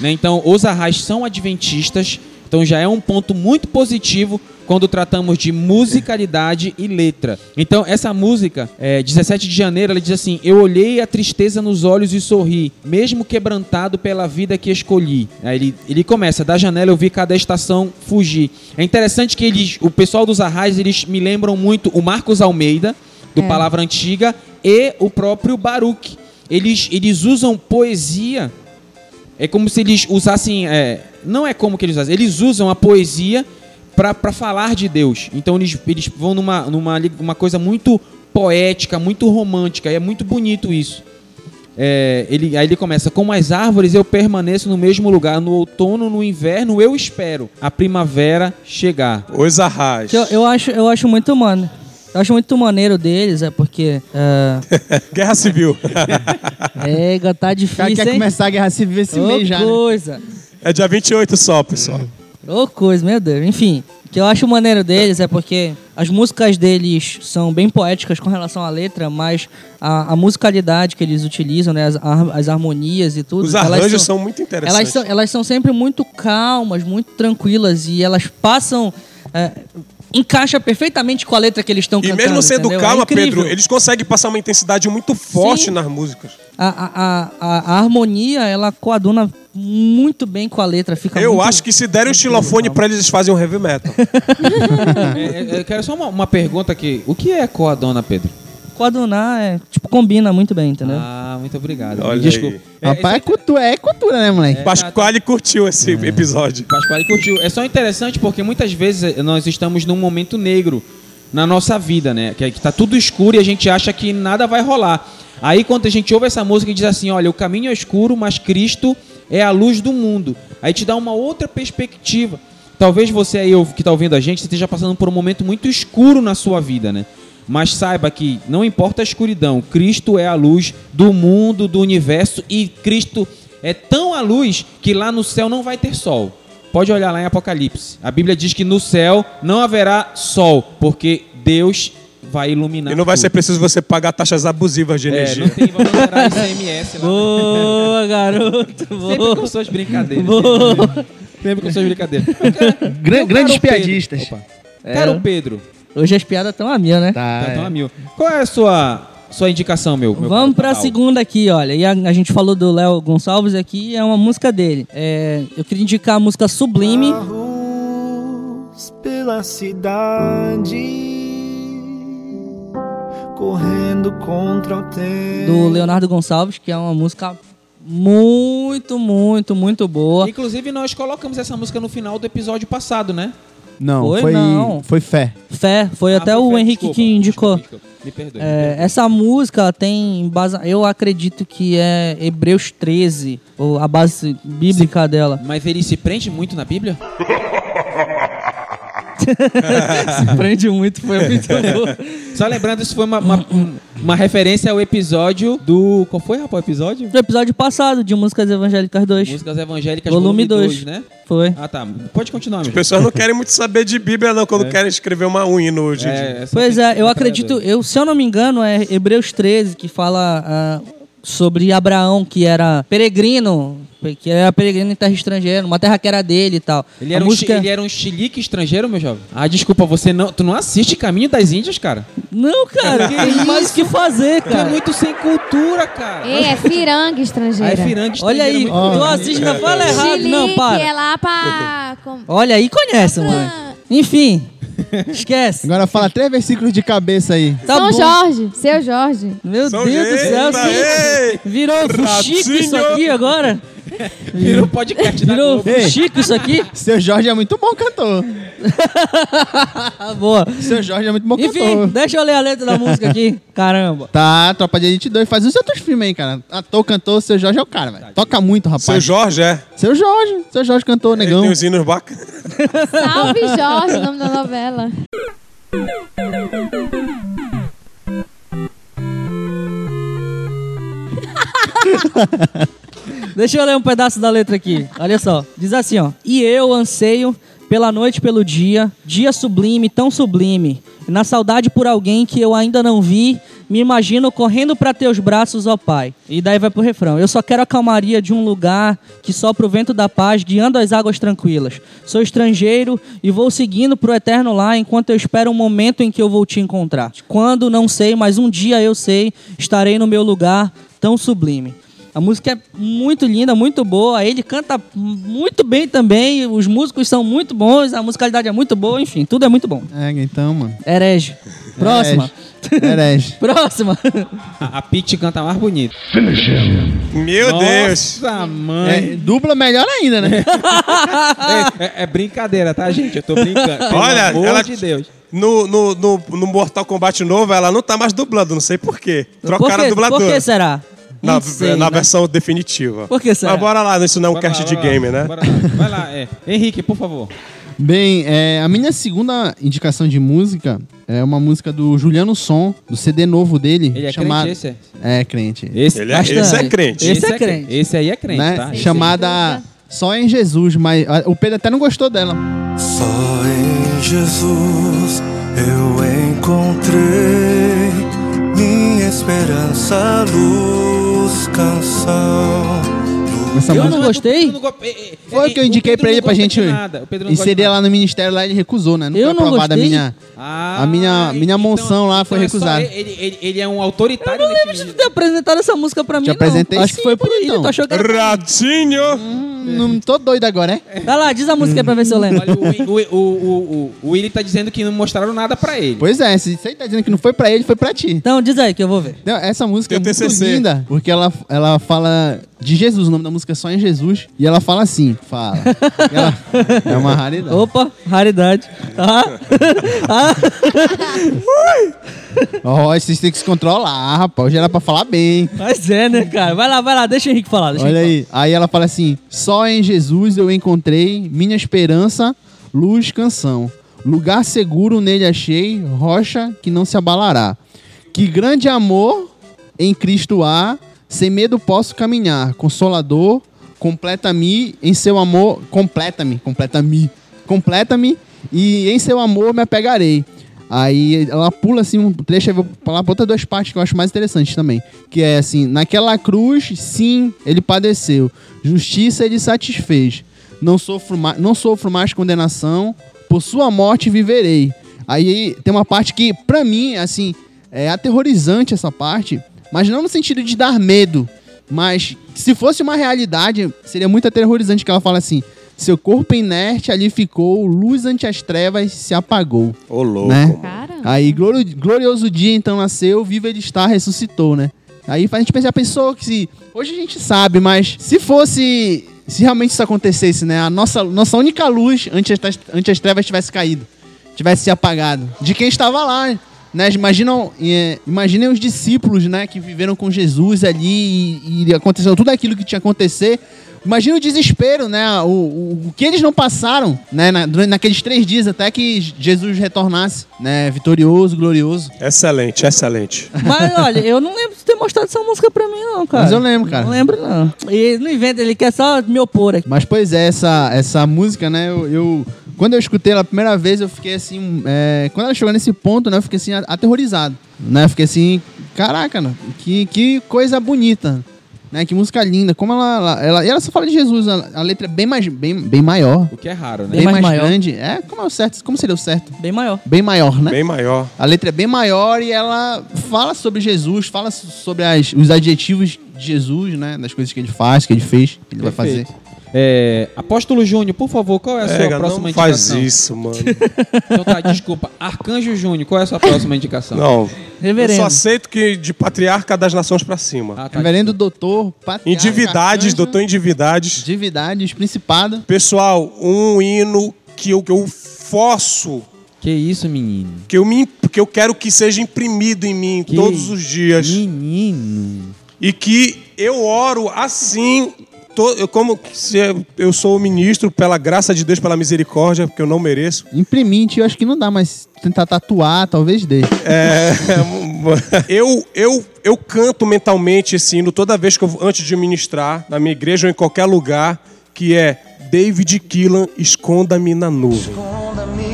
Né? Então, os arrais são adventistas, então já é um ponto muito positivo quando tratamos de musicalidade e letra. Então, essa música, é, 17 de janeiro, ela diz assim: Eu olhei a tristeza nos olhos e sorri, mesmo quebrantado pela vida que escolhi. Aí ele, ele começa: Da janela eu vi cada estação fugir. É interessante que eles, o pessoal dos arrais, eles me lembram muito o Marcos Almeida do É. Palavra Antiga e o próprio Baruch. Eles, eles usam poesia. É como se eles usassem. é, não é como que eles usam, eles usam a poesia para falar de Deus. Então eles, eles vão numa, numa uma coisa muito poética, muito romântica. E é muito bonito isso. É, ele, aí ele começa: Como as árvores eu permaneço no mesmo lugar. No outono, no inverno eu espero a primavera chegar. Os arrais. Que Eu, eu acho, eu acho muito mano. Eu acho muito maneiro deles, é porque. É, [LAUGHS] Guerra Civil. [LAUGHS] é, tá O cara difícil, quer hein? começar a guerra civil esse Ô, mês já, né? coisa. é dia 28 só, pessoal. Ô, coisa, meu Deus. Enfim, o que eu acho maneiro deles é porque as músicas deles são bem poéticas com relação à letra, mas a, a musicalidade que eles utilizam, né, as, as harmonias e tudo. Os arranjos são, muito interessantes. Elas são, elas são sempre muito calmas, muito tranquilas e elas passam. é, encaixa perfeitamente com a letra que eles estão E cantando. mesmo sendo entendeu? É calma, incrível. Pedro, eles conseguem passar uma intensidade muito forte Sim. nas músicas. A, a, a, a- a harmonia, ela coaduna muito bem com a letra. Fica Eu muito- acho que se derem um xilofone pra eles, eles fazem um heavy metal. [LAUGHS] É, é, eu quero só uma, uma pergunta aqui: O que é coadona, Pedro? Coadunar é, tipo, combina muito bem, entendeu? Ah, muito obrigado. Olha Desculpa. aí. Rapaz, é cultura, é cultura, né, moleque? Pasquale curtiu esse episódio. Pasquale curtiu. É só interessante porque muitas vezes eh, nós estamos num momento negro na nossa vida, né? Que, que tá tudo escuro e a gente acha que nada vai rolar. Aí quando a gente ouve essa música e diz assim, olha, o caminho é escuro, mas Cristo é a luz do mundo. Aí te dá uma outra perspectiva. Talvez você aí que está ouvindo a gente esteja passando por um momento muito escuro na sua vida, né? Mas saiba que não importa a escuridão, Cristo é a luz do mundo, do universo e Cristo é tão a luz que lá no céu não vai ter sol. Pode olhar lá em Apocalipse. A Bíblia diz que no céu não haverá sol, porque Deus vai iluminar. E não vai tudo. ser preciso você pagar taxas abusivas de É, energia. não tem vamos gerar ICMS lá. Boa, garoto. Sempre Boa. com suas brincadeiras. Boa. Sempre com suas brincadeiras. [LAUGHS] Gran- Meu grandes caro Pedro- piadistas. Opa. Caro Pedro, Hoje as piadas estão a mil, né? Tá, tá, é. tão a mil. Qual é a sua, sua indicação, meu? meu Vamos pra Cabal? segunda aqui, olha. E a, a gente falou do Léo Gonçalves aqui, é uma música dele. É, eu queria indicar a música Sublime. Carros pela cidade, correndo contra o tempo. do Leonardo Gonçalves, que é uma música muito, muito, muito boa. Inclusive, nós colocamos essa música no final do episódio passado, né? Não, Foi? foi, Não. foi fé. Fé, foi Ah, até foi o fé, Henrique desculpa, que indicou. desculpa. Me perdoe. É, essa música ela tem base, eu acredito que é Hebreus 13, ou a base bíblica dela. Mas ele se prende muito na Bíblia? [LAUGHS] [LAUGHS] Se prende muito, foi muito boa. Só lembrando, isso foi uma, uma, uma referência ao episódio do. Qual foi, rapaz, o episódio? No episódio passado de Músicas Evangélicas 2. Músicas Evangélicas, Volume volume 2, 2. né? Foi. Ah, tá. Pode continuar, meu. As pessoas não querem muito saber de Bíblia, não, quando querem escrever uma unha no hoje. É, essa Pois é, eu acredito, eu, se eu não me engano, é Hebreus 13 que fala ah, sobre Abraão, que era peregrino, que era peregrino em terra estrangeira, uma terra que era dele e tal. Ele era, música... um, ele era um chilique estrangeiro, meu jovem? Ah, desculpa, você não. Tu não assiste Caminho das Índias, cara? Não, cara, Que tem mais o que fazer, Tu é cara. muito sem cultura, cara. Ei, é firanga Ah, estrangeira. é firante Olha aí, muito tu assiste, não fala errado, Chilique não, para. é lá pra... Olha aí, conhece, mano. Enfim, esquece. Agora fala três versículos de cabeça aí. Tá São bom. Jorge, seu Jorge. Meu São Deus do céu, Eita, virou fuxico isso Ratinho. aqui agora. [LAUGHS] Virou podcast da Virou Globo. fuxico isso aqui. [LAUGHS] Seu Jorge é muito bom cantor. [LAUGHS] Boa. Seu Jorge é muito bom Enfim, cantor. deixa eu ler a letra da música aqui. Caramba. Tá, Tropa de Elite 2. Faz os outros filmes aí, cara. Ator, cantor, seu Jorge é o cara, velho. Toca muito, rapaz. Seu Jorge, é. Seu Jorge. Seu Jorge cantor, Ele negão. tem os hinos bacanas. Salve Jorge, o nome da novela. Deixa eu ler um pedaço da letra aqui. Olha só. Diz assim, ó. E eu anseio pela noite pelo dia, dia sublime, tão sublime. Na saudade por alguém que eu ainda não vi, me imagino correndo para teus braços, ó Pai. E daí vai pro refrão. Eu só quero a calmaria de um lugar que sopra o vento da paz, guiando as águas tranquilas. Sou estrangeiro e vou seguindo pro eterno lá enquanto eu espero um momento em que eu vou te encontrar. Quando não sei, mas um dia eu sei, estarei no meu lugar tão sublime. A música é muito linda, muito boa. Ele canta muito bem também. Os músicos são muito bons. A musicalidade é muito boa. Enfim, tudo é muito bom. É, então, mano. Herege. Próxima. Herege. [LAUGHS] Próxima. A, a Pete canta mais bonito. Meu Deus. Nossa, mãe. É, dupla melhor ainda, né? [LAUGHS] É, é- é brincadeira, tá, gente? Eu tô brincando. Pelo Olha, amor ela- de Deus. No, no, no, no Mortal Kombat novo, ela não tá mais dublando, não sei por quê. Por Trocaram que, a dubladora. por que será? Na, sei, na né? versão definitiva. Por que será? Mas bora lá, isso não é um Bora cast lá, de lá, game, né? bora lá. Vai lá, é. Henrique, por favor. Bem, é, a minha segunda indicação de música é uma música do Juliano Som, do CD novo dele. Ele é chamado... crente, esse é? É, crente. Esse, Ele é, Bastante. esse é crente. Esse é crente. Esse aí é crente, né? tá? Chamada Só em Jesus, mas ah, o Pedro até não gostou dela. Só em Jesus eu encontrei minha esperança, luz, canção. Essa Eu música não gostei. foi o que eu indiquei pra ele pra gente inserir lá no ministério, lá ele recusou, né? Não Eu foi não aprovada a gostei. minha, Ah, a minha, minha monção lá foi então é só recusada. Ele, ele, ele é um autoritário Eu não lembro de ter apresentado essa música pra mim, Te apresentei não. Acho que foi sim, por aí. então. Tu achou que era... Ratinho! Não tô doido agora, é? Vai lá, diz a música aí pra ver se eu lembro. Olha, o, o, o, o, Willy tá dizendo que não mostraram nada pra ele. Pois é, se você tá dizendo que não foi pra ele, foi pra ti. Então, diz aí que eu vou ver. Não, essa música Tem é muito TCC. linda, porque ela, ela fala de Jesus, o nome da música é só em Jesus, e ela fala assim, fala. [LAUGHS] Ela- é uma raridade. Opa, raridade. Ah, [LAUGHS] ah, Ó, vocês têm que se controlar, rapaz, hoje era pra falar bem. mas é, né, cara? Vai lá, vai lá, deixa o Henrique falar. Deixa o Olha Henrique aí, aí ela fala assim, só em Jesus eu encontrei minha esperança, luz, canção. Lugar seguro nele achei, rocha que não se abalará. Que grande amor em Cristo há, sem medo posso caminhar. Consolador, completa-me em seu amor, completa-me, completa-me, completa-me e em seu amor me apegarei. Aí ela pula assim um trecho, eu vou falar pra outras duas partes que eu acho mais interessantes também. Que é assim, naquela cruz, sim, ele padeceu. Justiça ele satisfez. Não sofro, mais, não sofro mais condenação, por sua morte viverei. Aí tem uma parte que, pra mim, assim, é aterrorizante essa parte, mas não no sentido de dar medo, mas se fosse uma realidade, seria muito aterrorizante que ela fala assim: seu corpo inerte ali ficou, luz ante as trevas se apagou. Ô, louco. Né? Aí, glori- glorioso dia então nasceu, vivo ele está, ressuscitou, né? Aí faz a gente pensar, pensou que se. Hoje a gente sabe, mas se fosse. Se realmente isso acontecesse, né? A nossa, nossa única luz antes das, antes as trevas tivesse caído, tivesse se apagado. De quem estava lá, né? Imaginam, é, imaginem os discípulos, né? Que viveram com Jesus ali e, e aconteceu tudo aquilo que tinha que acontecer. Imagina o desespero, né? O, o, o que eles não passaram, né? Na, durante naqueles três dias até que Jesus retornasse, né? Vitorioso, glorioso. Excelente, excelente. Mas olha, eu não lembro de ter mostrado essa música pra mim, não, cara. Mas eu lembro, cara. Não lembro, não. E não inventa, ele quer só me opor aqui. Mas, pois é, essa, essa música, né? Eu, eu- quando eu escutei ela a primeira vez, eu fiquei assim. é, quando ela chegou nesse ponto, né? Eu fiquei assim, aterrorizado. Né? Eu fiquei assim, caraca, né, que, que coisa bonita. Né? Que música linda. Como ela. ela, ela e ela só fala de Jesus, a, a letra é bem, mais, bem, bem maior. O que é raro, né? Bem, Bem mais, mais grande. É, como é o certo? Como seria o certo? Bem maior. Bem maior, né? Bem maior. A letra é bem maior e ela fala sobre Jesus, fala sobre as- os adjetivos de Jesus, né? Das coisas que ele faz, que ele fez, que ele vai fazer. É, Apóstolo Júnior, por favor, qual é a sua Pega, próxima não faz indicação? isso, mano. [LAUGHS] Então tá, desculpa. Arcanjo Júnior, qual é a sua próxima indicação? Não. Eu Reverendo. só aceito que de patriarca das nações pra cima. Ah, tá, Reverendo doutor, patriarca, Em divindades, arcanjo, doutor em divindades. Divindades, principado. Pessoal, um hino que eu, que eu forço, Que isso, menino? que eu, me, que eu quero que seja imprimido em mim Que todos os dias. Menino. E que eu oro assim, to- eu, como se eu- eu sou o ministro, pela graça de Deus, pela misericórdia, porque eu não mereço. Impriminte, eu acho que não dá, mas tentar tatuar, talvez dê. É, [LAUGHS] eu, eu, eu canto mentalmente esse hino toda vez que eu, antes de ministrar, na minha igreja ou em qualquer lugar, que é David Killan, esconda-me na nuvem. Esconda-me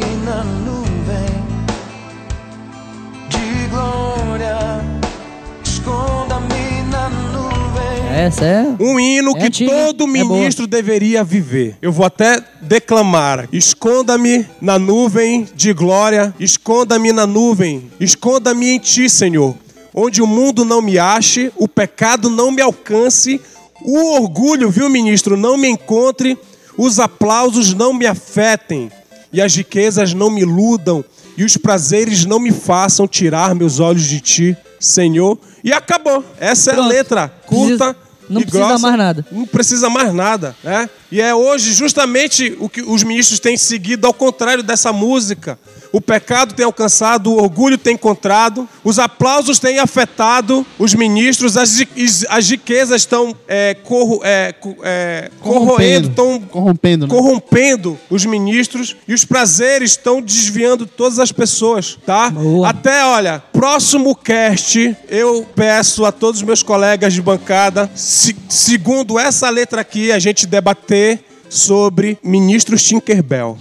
Essa é. Um hino É que antiga, todo é ministro deveria viver. Eu vou até declamar. Esconda-me na nuvem de glória. Esconda-me na nuvem. Esconda-me em ti, Senhor. Onde o mundo não me ache, o pecado não me alcance, O orgulho, viu, ministro, não me encontre, os aplausos não me afetem, e as riquezas não me iludam, e os prazeres não me façam tirar meus olhos de ti, Senhor. E acabou. Essa é a Pronto. letra curta. Não e precisa grossa. mais nada. Não precisa mais nada, né? E é hoje justamente o que os ministros têm seguido ao contrário dessa música. O pecado tem alcançado, o orgulho tem encontrado, os aplausos têm afetado os ministros, as, as riquezas estão é, corro- é, é, corroendo, estão Corrompendo, né? corrompendo os ministros e os prazeres estão desviando todas as pessoas, tá? Boa. Até, olha, próximo cast, eu peço a todos os meus colegas de bancada, se- segundo essa letra aqui, a gente debater sobre ministros Tinkerbell.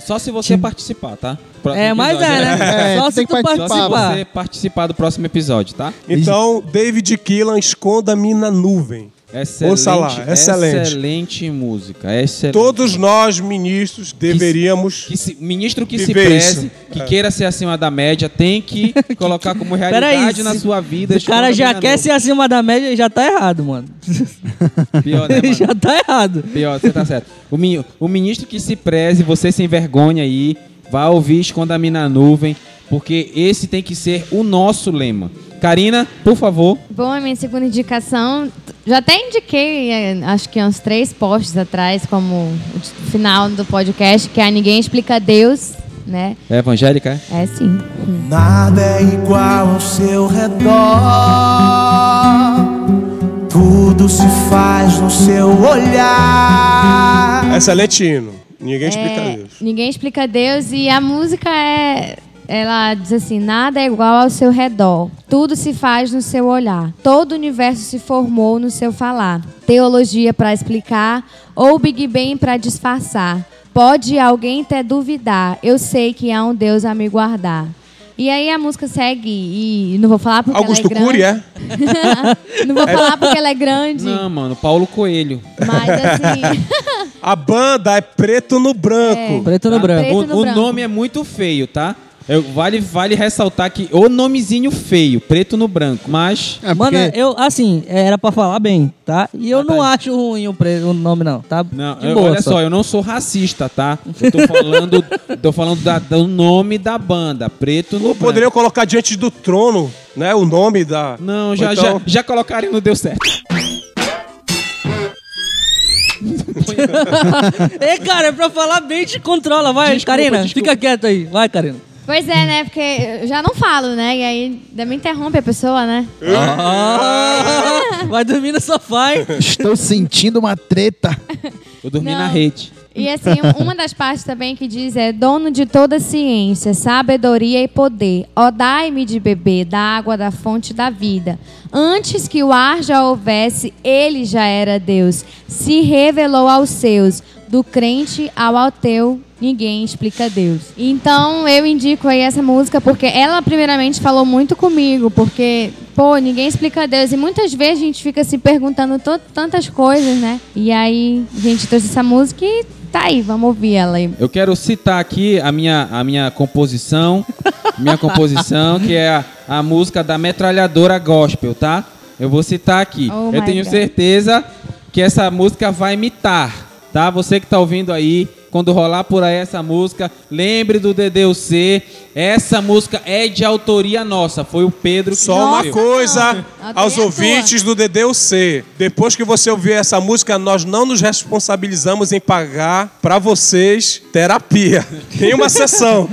Só se você participar, tá? Próximo É, mas episódio, é, né? É, [LAUGHS] Só se tem tu que Só se participar. você participar do próximo episódio, tá? Então, David Keelan, esconda-me na nuvem. Excelente, Ouça lá, excelente. excelente música. Excelente. Todos nós, ministros, deveríamos... Que se- ministro que se preze, isso. que queira ser acima da média, tem que [LAUGHS] colocar como realidade na sua vida. Se o cara já quer na ser acima da média, já tá errado, mano. [LAUGHS] Pior, né, [LAUGHS] mano? já tá errado. Pior, você tá certo. O, o ministro que se preze, você sem vergonha aí, vai ouvir Esconda-me na nuvem, porque esse tem que ser o nosso lema. Karina, por favor. Bom, a minha segunda indicação, já até indiquei, eh, acho que uns três posts atrás, como o final do podcast, que é Ninguém Explica Deus, né? É evangélica, é? É sim. Nada é igual ao seu redor. Tudo se faz no seu olhar. Excelente hino. Ninguém explica É, Deus. Ninguém explica Deus e a música é. Ela diz assim: nada é igual ao seu redor. Tudo se faz no seu olhar. Todo o universo se formou no seu falar. Teologia para explicar ou Big Bang para disfarçar. Pode alguém até duvidar. Eu sei que há um Deus a me guardar. E aí a música segue e não vou falar porque Augusto ela é Cury, grande. é? [LAUGHS] não vou falar porque ela é grande. Não, mano, Paulo Coelho. Mas assim. [LAUGHS] A banda é preto no branco. Preto no Tá? branco. Preto O, no o branco. nome é muito feio, tá? Eu- vale, vale ressaltar que o nomezinho feio, preto no branco, mas É, Mano, porque- eu, assim, era pra falar bem, tá? E eu Ah, não tá. acho ruim o, pre- o nome, não, tá? não, De eu- olha só. eu não sou racista, tá? Eu tô falando, [LAUGHS] tô falando da- do nome da banda, preto no branco. poderiam colocar diante do trono, né? O nome da. Não, já, então- já, já colocaram e não deu certo. [LAUGHS] Ei, cara, é pra falar bem, te controla. Vai, Desculpa, Karina, desculpa. fica quieto aí. Vai, Karina. Pois é, né? Porque eu já não falo, né? E aí ainda me interrompe a pessoa, né? Ah, vai dormir no sofá, hein? Estou sentindo uma treta. Eu dormi Não. na rede. E assim, uma das partes também que diz é dono de toda ciência, sabedoria e poder. Ó, dai-me de beber da água da fonte da vida. Antes que o ar já houvesse, ele já era Deus. Se revelou aos seus, do crente ao ateu, ninguém explica Deus. Então eu indico aí essa música porque ela primeiramente falou muito comigo, porque pô, ninguém explica Deus e muitas vezes a gente fica se perguntando tantas coisas, né? E aí a gente trouxe essa música e tá aí, vamos ouvir ela aí. Eu quero citar aqui a minha, a minha composição, [LAUGHS] minha composição, que é a, a música da metralhadora gospel, tá? Eu vou citar aqui. Oh Eu tenho God. certeza que essa música vai imitar, tá? Você que tá ouvindo aí, quando rolar por aí essa música, lembre do DDUC. Essa música é de autoria nossa, foi o Pedro que Só uma coisa não. Aos ouvintes do DDUC. Depois que você ouvir essa música, nós não nos responsabilizamos em pagar pra vocês terapia. [LAUGHS] Tem uma sessão.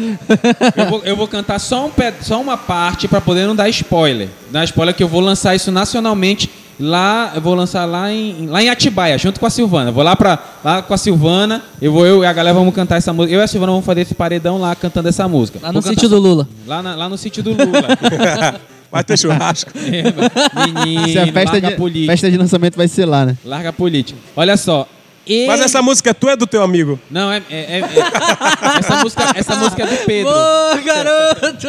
Eu vou, eu vou cantar só, um só uma parte para poder não dar spoiler. Dar spoiler que eu vou lançar isso nacionalmente lá, eu vou lançar lá em, lá em Atibaia, junto com a Silvana. Vou lá para lá com a Silvana, eu vou eu e a galera vamos cantar essa música. Eu e a Silvana vamos fazer esse paredão lá cantando essa música. Lá Vou no cantar sítio do Lula. Lá, na- lá no sítio do Lula. [LAUGHS] Vai ter churrasco. [LAUGHS] Menino, Se a festa larga a de, política. festa de lançamento vai ser lá, né? Larga a política. Olha só. Ele- Mas essa música é tua é do teu amigo? Não, é, é- é- é- essa, música, essa música é do Pedro. Ô, garoto!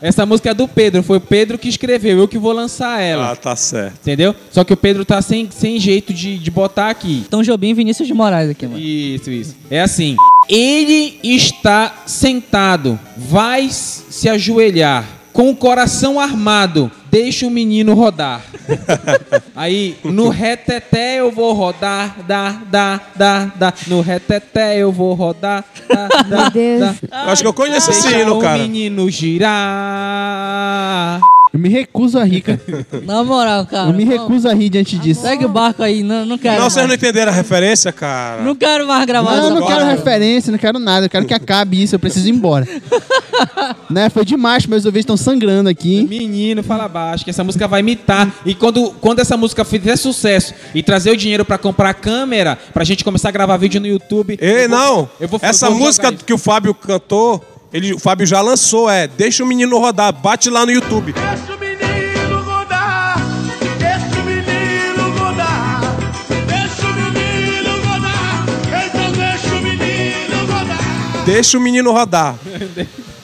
Essa música é do Pedro. Foi o Pedro que escreveu. Eu que vou lançar ela. Ah, tá certo. Entendeu? Só que o Pedro tá sem, sem jeito de, de botar aqui. Tom Jobim e Vinícius de Moraes aqui, mano. Isso, isso. É assim. Ele está sentado, vai se ajoelhar, com o coração armado, deixa o menino rodar. [LAUGHS] Aí, no reteté eu vou rodar, dá, dá, dá, dá. No reteté eu vou rodar, dá, dá, Meu Deus. dá. Eu acho que eu conheço esse Deixa hino, o cara. menino girar. Eu me recuso a rir, cara. [LAUGHS] Na moral, cara. Eu me não- recuso a rir diante disso. Segue o barco aí, não, não quero. Não, vocês não entenderam a referência, cara. Não quero mais gravar Não, não quero referência, não quero nada. Eu quero que acabe isso, eu preciso ir embora. [LAUGHS] né? Foi demais, meus ouvidos estão sangrando aqui. Menino, fala baixo, que essa música vai imitar. E quando, quando essa música fizer sucesso e trazer o dinheiro pra comprar a câmera, pra gente começar a gravar vídeo no YouTube. Ei, eu vou- não. eu vou- Essa eu vou música que o Fábio cantou, ele, o Fábio já lançou, é Deixa o menino rodar, bate lá no YouTube. Deixa o menino rodar, deixa o menino rodar, deixa o menino rodar, então deixa o menino rodar. Deixa o menino rodar.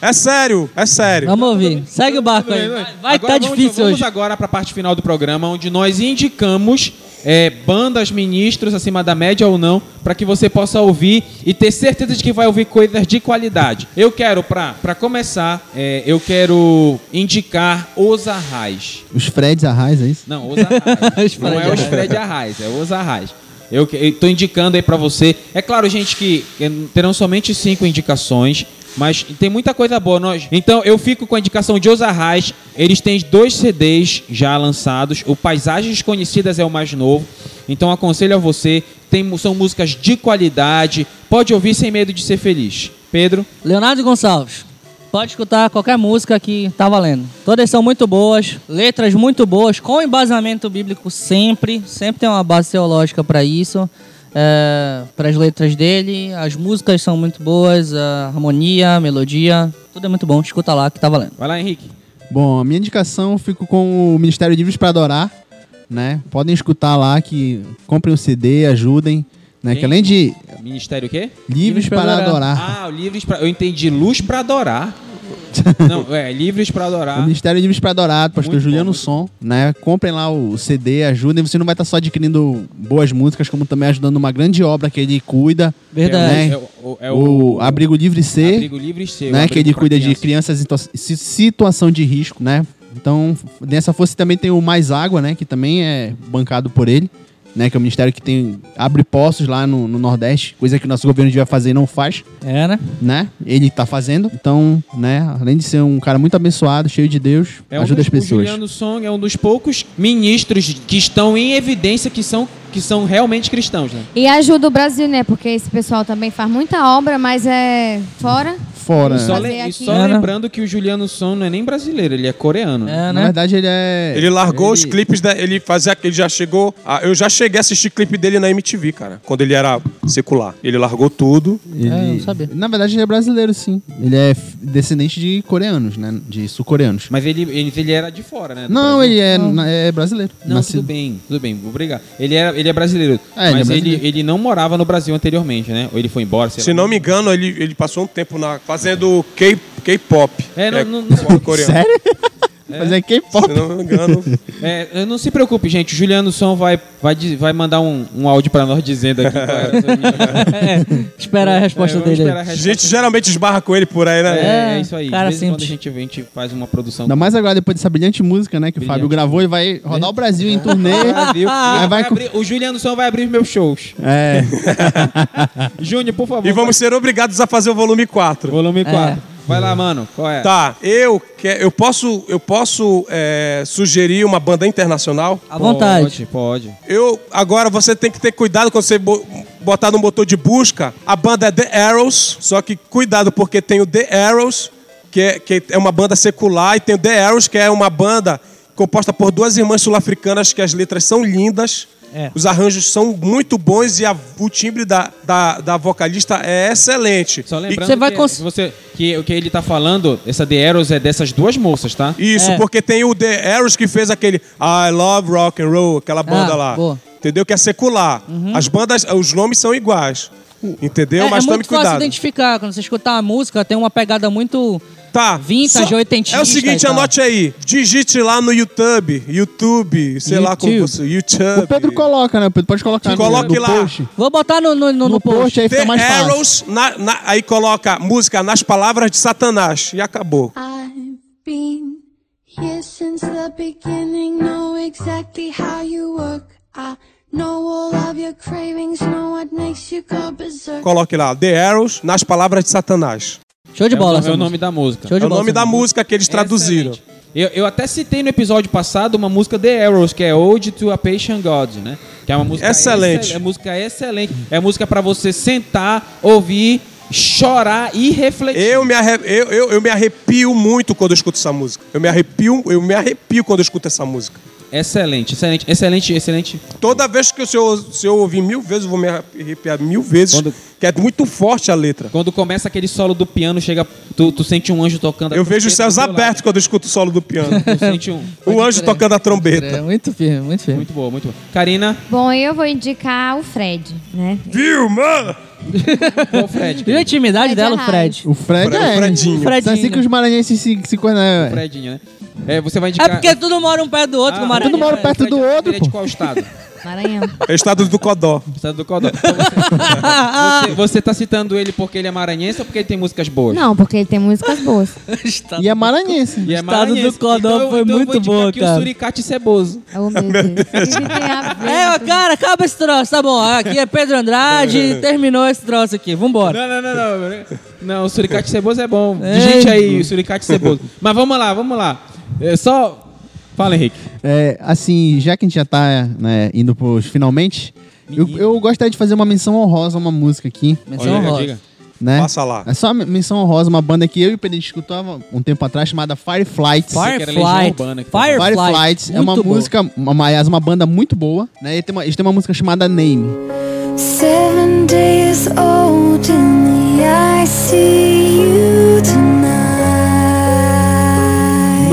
É sério, é sério. Vamos ouvir. Segue o barco aí. Vai, vai que tá vamos- difícil vamos hoje. agora para a parte final do programa, onde nós indicamos é, bandas, ministros acima da média ou não, para que você possa ouvir e ter certeza de que vai ouvir coisas de qualidade. Eu quero, para começar, é, eu quero indicar Os Arrais. Os Freds Arrais, é isso? Não, [LAUGHS] Os Arrais. Não é os. Fred Arrais, é Os Arrais. Eu tô indicando aí pra você. É claro, gente, que terão somente cinco indicações, mas tem muita coisa boa. Nós... Então eu fico com a indicação de Os Arrais. Eles têm dois CDs já lançados. O Paisagens Conhecidas é o mais novo. Então aconselho a você. Tem, são músicas de qualidade. Pode ouvir sem medo de ser feliz. Pedro, Leonardo Gonçalves. Pode escutar qualquer música que tá valendo. Todas são muito boas, letras muito boas, com embasamento bíblico sempre. Sempre tem uma base teológica para isso. Para as letras dele, as músicas são muito boas, a harmonia, a melodia, tudo é muito bom. Escuta lá que tá valendo. vai lá, Henrique. Bom, a minha indicação eu fico com o Ministério Livres para Adorar, né? Podem escutar lá que comprem o CD, ajudem, né? Que além de Ministério o quê? Livres pra para Adorar. Adorar. Ah, o Livres pra... Eu entendi luz pra adorar. [LAUGHS] Não, é, Livres pra O adorar. Ministério Livres para Adorar, do pastor Muito bom, Juliano muito Som, né? Comprem lá o CD, ajudem. Você não vai estar só adquirindo boas músicas, como também ajudando uma grande obra que ele cuida. Verdade. né? É o, é o, é o Abrigo Livre C, Abrigo Livres C. o né? abrigo Que ele cuida de criança. crianças em situa- si- situação de risco, né? Então, nessa força também tem o Mais Água, né? Que também é bancado por ele, né? Que é o ministério que tem abre poços lá no, no Nordeste, coisa que o nosso governo devia fazer e não faz, É, né? né? Ele tá fazendo. Então, né? Além de ser um cara muito abençoado, cheio de Deus, É um ajuda dos, as pessoas. O Juliano Song é um dos poucos ministros que estão em evidência que são, que são realmente cristãos, né? E ajuda o Brasil, né? Porque esse pessoal também faz muita obra, mas é fora. Fora. E só, le- e só É, né? lembrando que o Juliano Song não é nem brasileiro, ele é coreano. É, Na né? verdade, ele é. Ele largou os ele- clipes, da, ele fazia, ele já chegou, a- eu já cheguei a assistir clipe dele na MTV, cara, quando ele era secular. Ele largou tudo. Ele, É, eu não sabia. Na verdade, ele é brasileiro, sim. Ele é descendente de coreanos, né? De sul-coreanos. Mas ele, ele, ele era de fora, né? do Não, Brasil. ele é, na- é brasileiro. Não, Nascido- tudo bem, tudo bem, obrigado. Ele, era, ele é brasileiro, É, ele é mas ele, brasileiro. ele não morava no Brasil anteriormente, né? Ou ele foi embora, sei Se lá. não me engano, ele, ele passou um tempo na, fazendo K-pop. É, não- não- pop coreano. Sério? Mas é K-pop. Se não me engano. É, não se preocupe, gente. O Juliano Som vai, vai, vai mandar um, um áudio pra nós dizendo aqui. a sua indicação. Espera a resposta É, dele. a A resposta. gente geralmente esbarra com ele por aí, né? É, É, é isso aí. cara de vez em quando a gente, a gente faz uma produção. Ainda mais agora, depois dessa brilhante música, né? Que o Brilhante. Fábio gravou e vai rodar o Brasil em turnê. Vai vai com- abrir- o Juliano Som vai abrir os meus shows. É. [LAUGHS] Júnior, por favor. E vamos ser obrigados a fazer o volume 4. Volume É. 4. Vai lá, mano. Qual é? Tá, eu, que, eu posso, eu posso é, sugerir uma banda internacional? À vontade. Pode, pode. Eu agora você tem que ter cuidado quando você bo- botar no motor de busca. A banda é The Arrows, só que cuidado porque tem o The Arrows, que é, que é uma banda secular, e tem o The Arrows, que é uma banda composta por duas irmãs sul-africanas que as letras são lindas. É. Os arranjos são muito bons e a- o timbre da, da, da vocalista é excelente. Só E- lembrando Você vai que, cons- você, que o que ele tá falando, essa The Arrows é dessas duas moças, tá? Isso, É. porque tem o The Arrows que fez aquele I Love Rock and Roll, aquela banda Ah, lá. boa. Uhum. Entendeu? Que é secular. As bandas, os nomes são iguais. Entendeu? É, Mas é tome muito fácil cuidado. identificar. Quando você escutar a música, tem uma pegada muito Tá. vintage, oitentista É o seguinte, anote aí. Digite lá no YouTube. YouTube, sei lá como YouTube. você. YouTube. O Pedro coloca, né? O Pedro pode colocar no, Coloque no lá. post. Vou botar no, no, no, No, no post, post. aí The fica mais fácil. Arrows, na- na- aí coloca música nas palavras de Satanás. E acabou. I've been here since the beginning, know exactly how you work. I know all of your cravings, know what makes you go berserk. Coloque lá, The Arrows, nas palavras de Satanás. Show de É o bola, nome- essa é o música. nome da música. Show de É o bola, nome da música. música que eles traduziram. Eu, eu até citei no episódio passado uma música The Arrows, que é Ode to a Patient God, né? Que é uma música Excelente. excel- É música excelente. É música pra você sentar, ouvir, chorar e refletir. Eu me, arre- eu, eu, eu me arrepio muito quando eu escuto essa música. Eu me arrepio, eu me arrepio quando eu escuto essa música. Excelente, excelente, excelente, excelente. Toda vez que eu, se, eu, se eu ouvir mil vezes, eu vou me arrepiar mil vezes. Quando- Que é muito forte a letra. Quando começa aquele solo do piano, chega, tu, tu sente um anjo tocando. a Eu vejo os céus abertos quando eu escuto o solo do piano. [LAUGHS] Tu sente um. o anjo tocando a trombeta. muito firme, muito firme. Muito boa, muito boa. Karina, Bom, eu vou indicar o Fred, né? Vilma! Qual o [LAUGHS] Fred? Viu a intimidade Fred dela, o Arraes. Fred? O Fred Fred- é. Fredinho. São assim Fredinho. que os maranhenses se, se conhecem. Fredinho, né? É, você vai É indicar. porque tudo mora um perto do outro Ah, com o Maranhão. tudo mora perto Fred do outro, ele é de qual estado? [LAUGHS] Maranhão. É o estado do Codó. Estado do Codó. Então você, você, você tá citando ele porque ele é maranhense ou porque ele tem músicas boas? Não, porque ele tem músicas boas. [LAUGHS] E é maranhense. E é Estado do. Codó Então foi então muito aqui cara. o suricate ceboso. Oh, meu Deus. O que que tem a ver? [LAUGHS] É, cara, acaba esse troço, tá bom. Aqui é Pedro Andrade, [LAUGHS] terminou esse troço aqui, vambora. Não, não, não, não. Não, o suricate ceboso é bom. É. Digite aí o suricate ceboso. Mas vamos lá, vamos lá. É só... Fala, Henrique. É, assim, já que a gente já tá né, indo pros finalmente, eu, eu gostaria de fazer uma menção honrosa a uma música aqui, Menção Olha, honrosa. diga. né? Passa lá. É só uma menção honrosa, uma banda que eu e o Pedro escutava um tempo atrás, chamada Fireflights. Firefly. Firefly. Fireflights é uma boa. música, uma, aliás, uma banda muito boa, né? E tem uma, eles têm uma música chamada Name. Seven days old in the ICU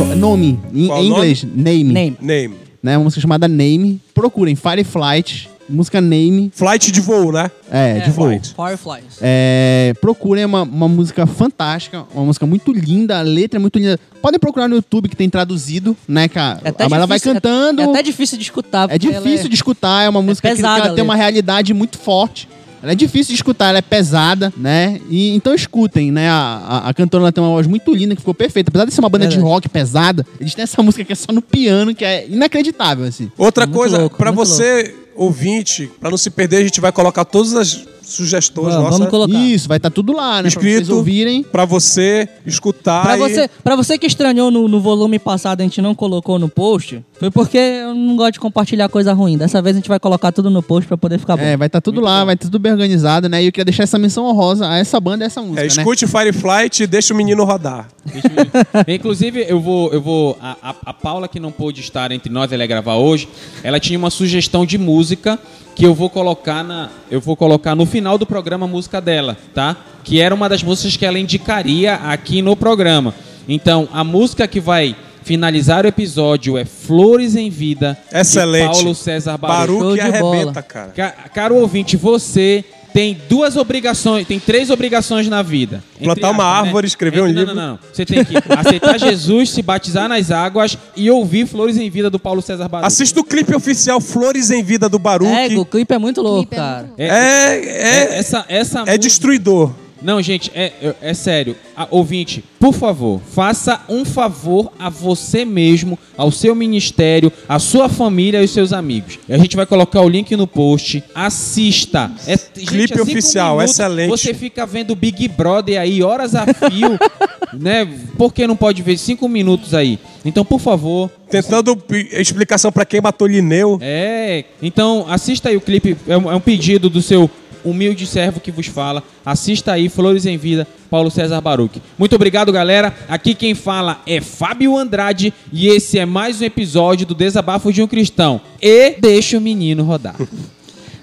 No- nome, em, Qual em nome? inglês, Name. Name. Name. Né? Uma música chamada Name. Procurem Fireflight, música Name, Flight de voo, né? é, de voo. Flight. Fireflies. É, procurem uma, uma música fantástica, uma música muito linda, a letra é muito linda. Podem procurar no YouTube que tem traduzido, né, cara? É até ela vai difícil- cantando. É, é até difícil de escutar. É porque ela difícil de escutar, é uma música que- pesada a ela tem uma letra. realidade muito forte. Ela é difícil de escutar, ela é pesada, né? E, então escutem, né? A, a, a cantora ela tem uma voz muito linda, que ficou perfeita. Apesar de ser uma banda de Verdade. rock pesada, eles têm essa música que é só no piano, que é inacreditável, assim. Outra Muito coisa, louco, pra muito você, ouvinte, pra não se perder, a gente vai colocar todas as sugestões nossas vamos colocar. Isso, vai estar tudo lá, né? Pra vocês escrito ouvirem. pra você escutar. Pra e- você, pra você que estranhou no, no volume passado, a gente não colocou no post, foi porque eu não gosto de compartilhar coisa ruim. Dessa vez a gente vai colocar tudo no post pra poder ficar bom. É, vai estar tudo lá, vai estar tudo bem organizado, né? E eu queria deixar essa menção honrosa a essa banda e essa música, É, né? escute Fireflight e deixa o menino rodar. [LAUGHS] Inclusive, eu vou. Eu vou a, a, a Paula, que não pôde estar entre nós, ela ia gravar hoje, ela tinha uma sugestão de música que eu vou colocar na. Eu vou colocar no final do programa a música dela, tá? Que era uma das músicas que ela indicaria aqui no programa. Então, a música que vai finalizar o episódio é Flores em Vida, Excelente. de Paulo César Baruch. Baruque de arrebenta, bola. cara. Ca- Caro ouvinte, você tem duas obrigações, tem três obrigações na vida. Entre Plantar uma árvore, escrever um Entre- livro. Não, não, não. Você tem que aceitar Jesus, se batizar nas águas e ouvir Flores em Vida do Paulo César Baruch. Assista o clipe oficial Flores em Vida do É, Baruque. o clipe é muito louco, é cara. É, É, é- é, essa, essa é música- destruidor. Não, gente, é, é, é sério. Ah, ouvinte, por favor, faça um favor a você mesmo, ao seu ministério, à sua família e aos seus amigos. A gente vai colocar o link no post. Assista. É, gente, Clipe é oficial, minutos, excelente. Você fica vendo Big Brother aí, horas a fio, [LAUGHS] né? Por que não pode ver cinco minutos aí? Então, por favor, Tentando explicação pra quem matou Lineu. é, então assista aí o clipe, é um, é um pedido do seu humilde servo que vos fala. Assista aí, Flores em Vida, Paulo César Baruch. Muito obrigado, galera. Aqui quem fala é Fábio Andrade e esse é mais um episódio do Desabafo de um Cristão. E deixa o menino rodar. [LAUGHS]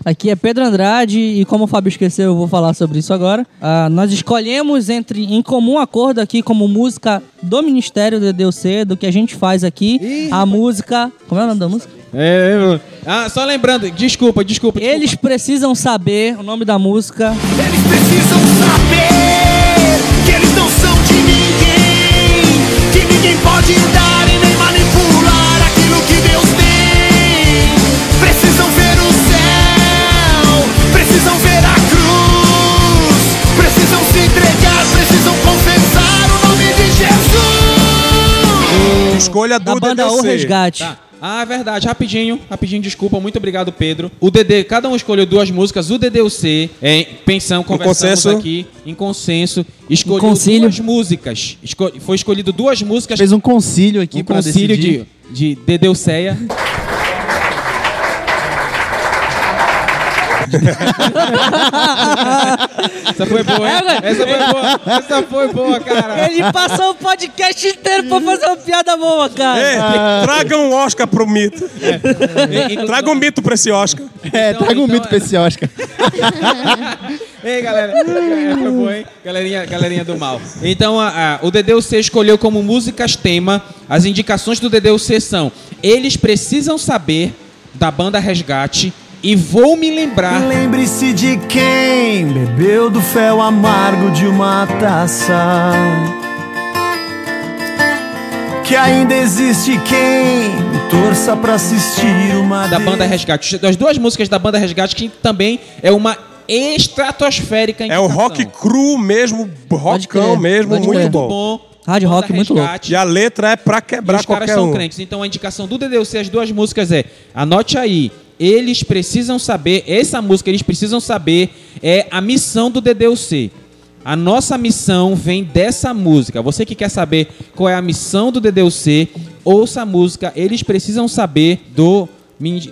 Aqui é Pedro Andrade e como o Fábio esqueceu, eu vou falar sobre isso agora. Ah, nós escolhemos entre em comum acordo aqui como música do Ministério do DDC, do que a gente faz aqui, a música... Como é o nome da música? É, ah, só lembrando, desculpa, desculpa. desculpa. Eles precisam saber o nome da música. Eles precisam saber que eles não são de ninguém, que ninguém pode dar e nem manipular aquilo que Deus tem. Precisam ver o céu, precisam ver a cruz, precisam se entregar, precisam confessar o nome de Jesus. escolha da do banda O DDC. Resgate. Tá. Ah, é verdade. Rapidinho, rapidinho, desculpa. Muito obrigado, Pedro. O DD, cada um escolheu duas músicas. O DDUC, é, pensamos, conversamos consenso. aqui, em consenso, escolheu concílio. duas músicas. Esco- foi escolhido duas músicas. Fez um concílio aqui um concílio decidir. de, de Dedeuceia. [LAUGHS] Essa foi boa, hein? Essa foi boa. Essa foi boa, cara. Ele passou o podcast inteiro pra fazer uma piada boa, cara. Ei, traga um Oscar pro mito. Traga um mito pra esse Oscar. É, Então- traga um então mito pra esse Oscar. [LAUGHS] Ei, galera. É, foi boa, hein? Galerinha, galerinha do mal. Então, a, a- o DDUC escolheu como músicas tema. As indicações do DDUC são: Eles precisam saber da banda Resgate e vou me lembrar. Lembre-se de quem bebeu do fel amargo de uma taça. Que ainda existe quem torça pra assistir uma Da banda Resgate. Das duas músicas da banda Resgate, que também é uma estratosférica É o rock cru mesmo, rockão mesmo, pode muito bom. bom. Hard rock muito louco. Resgate. E a letra é pra E quebrar os caras qualquer são um. crentes. Então a indicação do DDUC, as duas músicas é. Anote aí. Eles precisam saber. Essa música, eles precisam saber. É a missão do DDUC. A nossa missão vem dessa música. Você que quer saber qual é a missão do DDUC, ouça a música. Eles precisam saber do.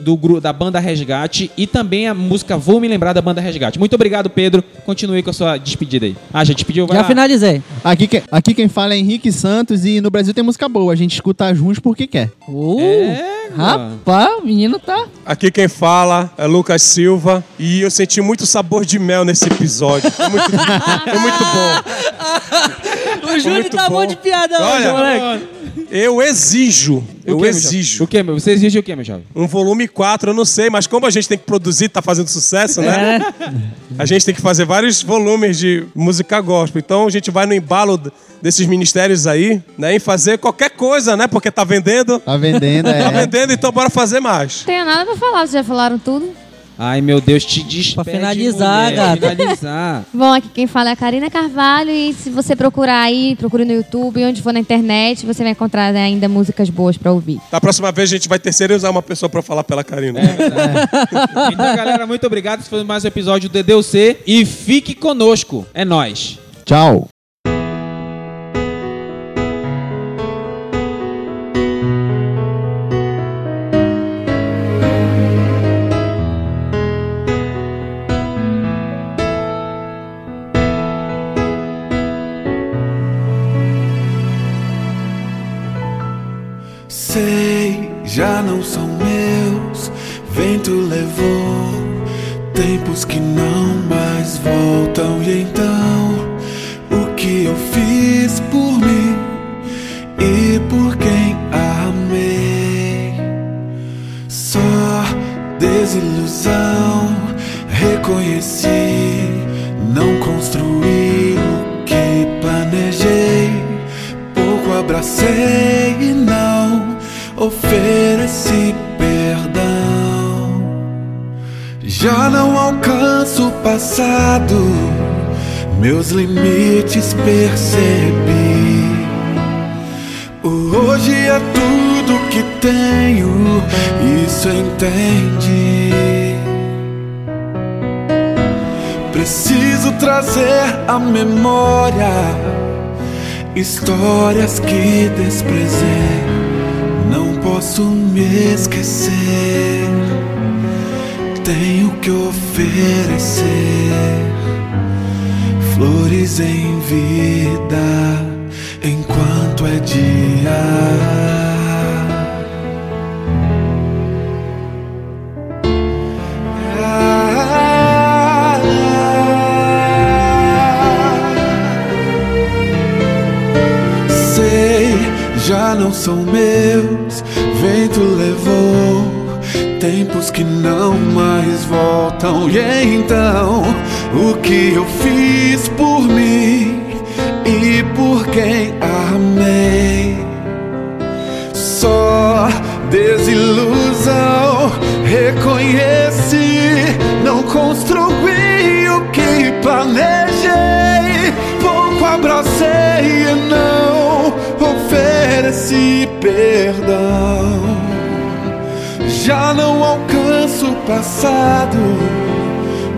Do, da banda Resgate e também a música Vou Me Lembrar da banda Resgate. Muito obrigado, Pedro. Continue com a sua despedida aí. Ah, já despediu? Vai Já lá. finalizei. Aqui, que- aqui quem fala é Henrique Santos e no Brasil tem música boa. A gente escuta juntos porque quer. Uh, É, rapaz, o menino tá. Aqui quem fala é Lucas Silva e eu senti muito sabor de mel nesse episódio. Foi muito, foi muito bom. [LAUGHS] O Júlio tá bom bom. de piada Olha, hoje, moleque. Eu exijo, O eu que, meu exijo? O que, meu? Você exige o que, meu jovem? um volume 4, eu não sei, mas como a gente tem que produzir, tá fazendo sucesso, né? A gente tem que fazer vários volumes de música gospel. Então a gente vai no embalo desses ministérios aí, né? Em fazer qualquer coisa, né? Porque tá vendendo. Tá vendendo, [LAUGHS] Tá é. Então bora fazer mais. Não tenho nada pra falar, vocês já falaram tudo. Ai, meu Deus, te despede, Pra finalizar, mulher, gata. Finalizar. [LAUGHS] Bom, aqui quem fala é a Karina Carvalho e se você procurar aí, procure no YouTube, onde for na internet, você vai encontrar né, ainda músicas boas pra ouvir. Da próxima vez a gente vai terceirizar uma pessoa pra falar pela Karina. Então, galera, muito obrigado. Esse foi mais um episódio do DDUC. E fique conosco. É nóis. Tchau. Tempos que não mais voltam. E então, o que eu fiz por mim e por quem amei? Só desilusão. Reconheci, não construí o que planejei. Pouco abracei e não ofereci Já não alcanço o passado, meus limites percebi. Hoje é tudo que tenho, isso entendi. Preciso trazer à memória histórias que desprezei. Não posso me esquecer. Tenho que oferecer flores em vida enquanto é dia. Sei, já não são meus. Vento levou tempos que não mais voltam. E então, o que eu fiz por mim e por quem amei? Só desilusão. Reconheci, não construí o que planejei. Pouco abracei e não ofereci perdão. Já não alcanço o passado,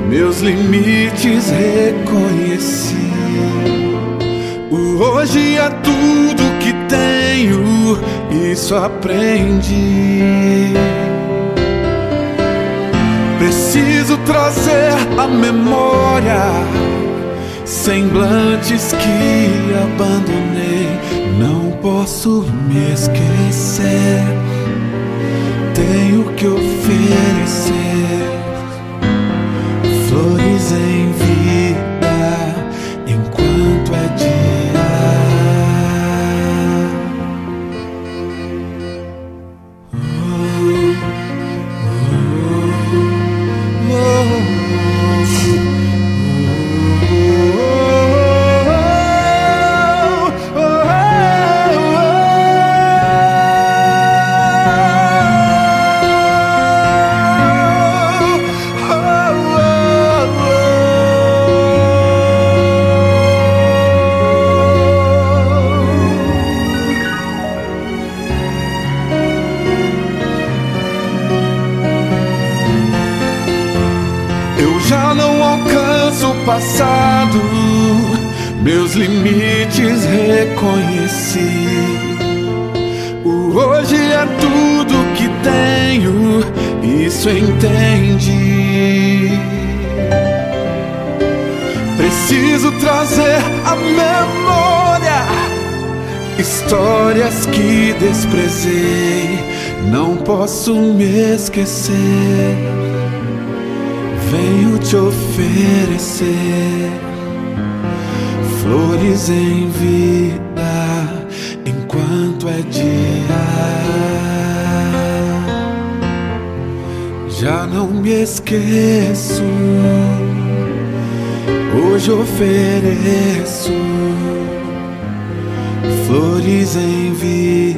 meus limites reconheci. O hoje é tudo que tenho, isso aprendi. Preciso trazer a memória semblantes que abandonei. Não posso me esquecer. Tenho que oferecer flores em posso me esquecer venho te oferecer flores em vida enquanto é dia. Já não me esqueço, hoje ofereço flores em vida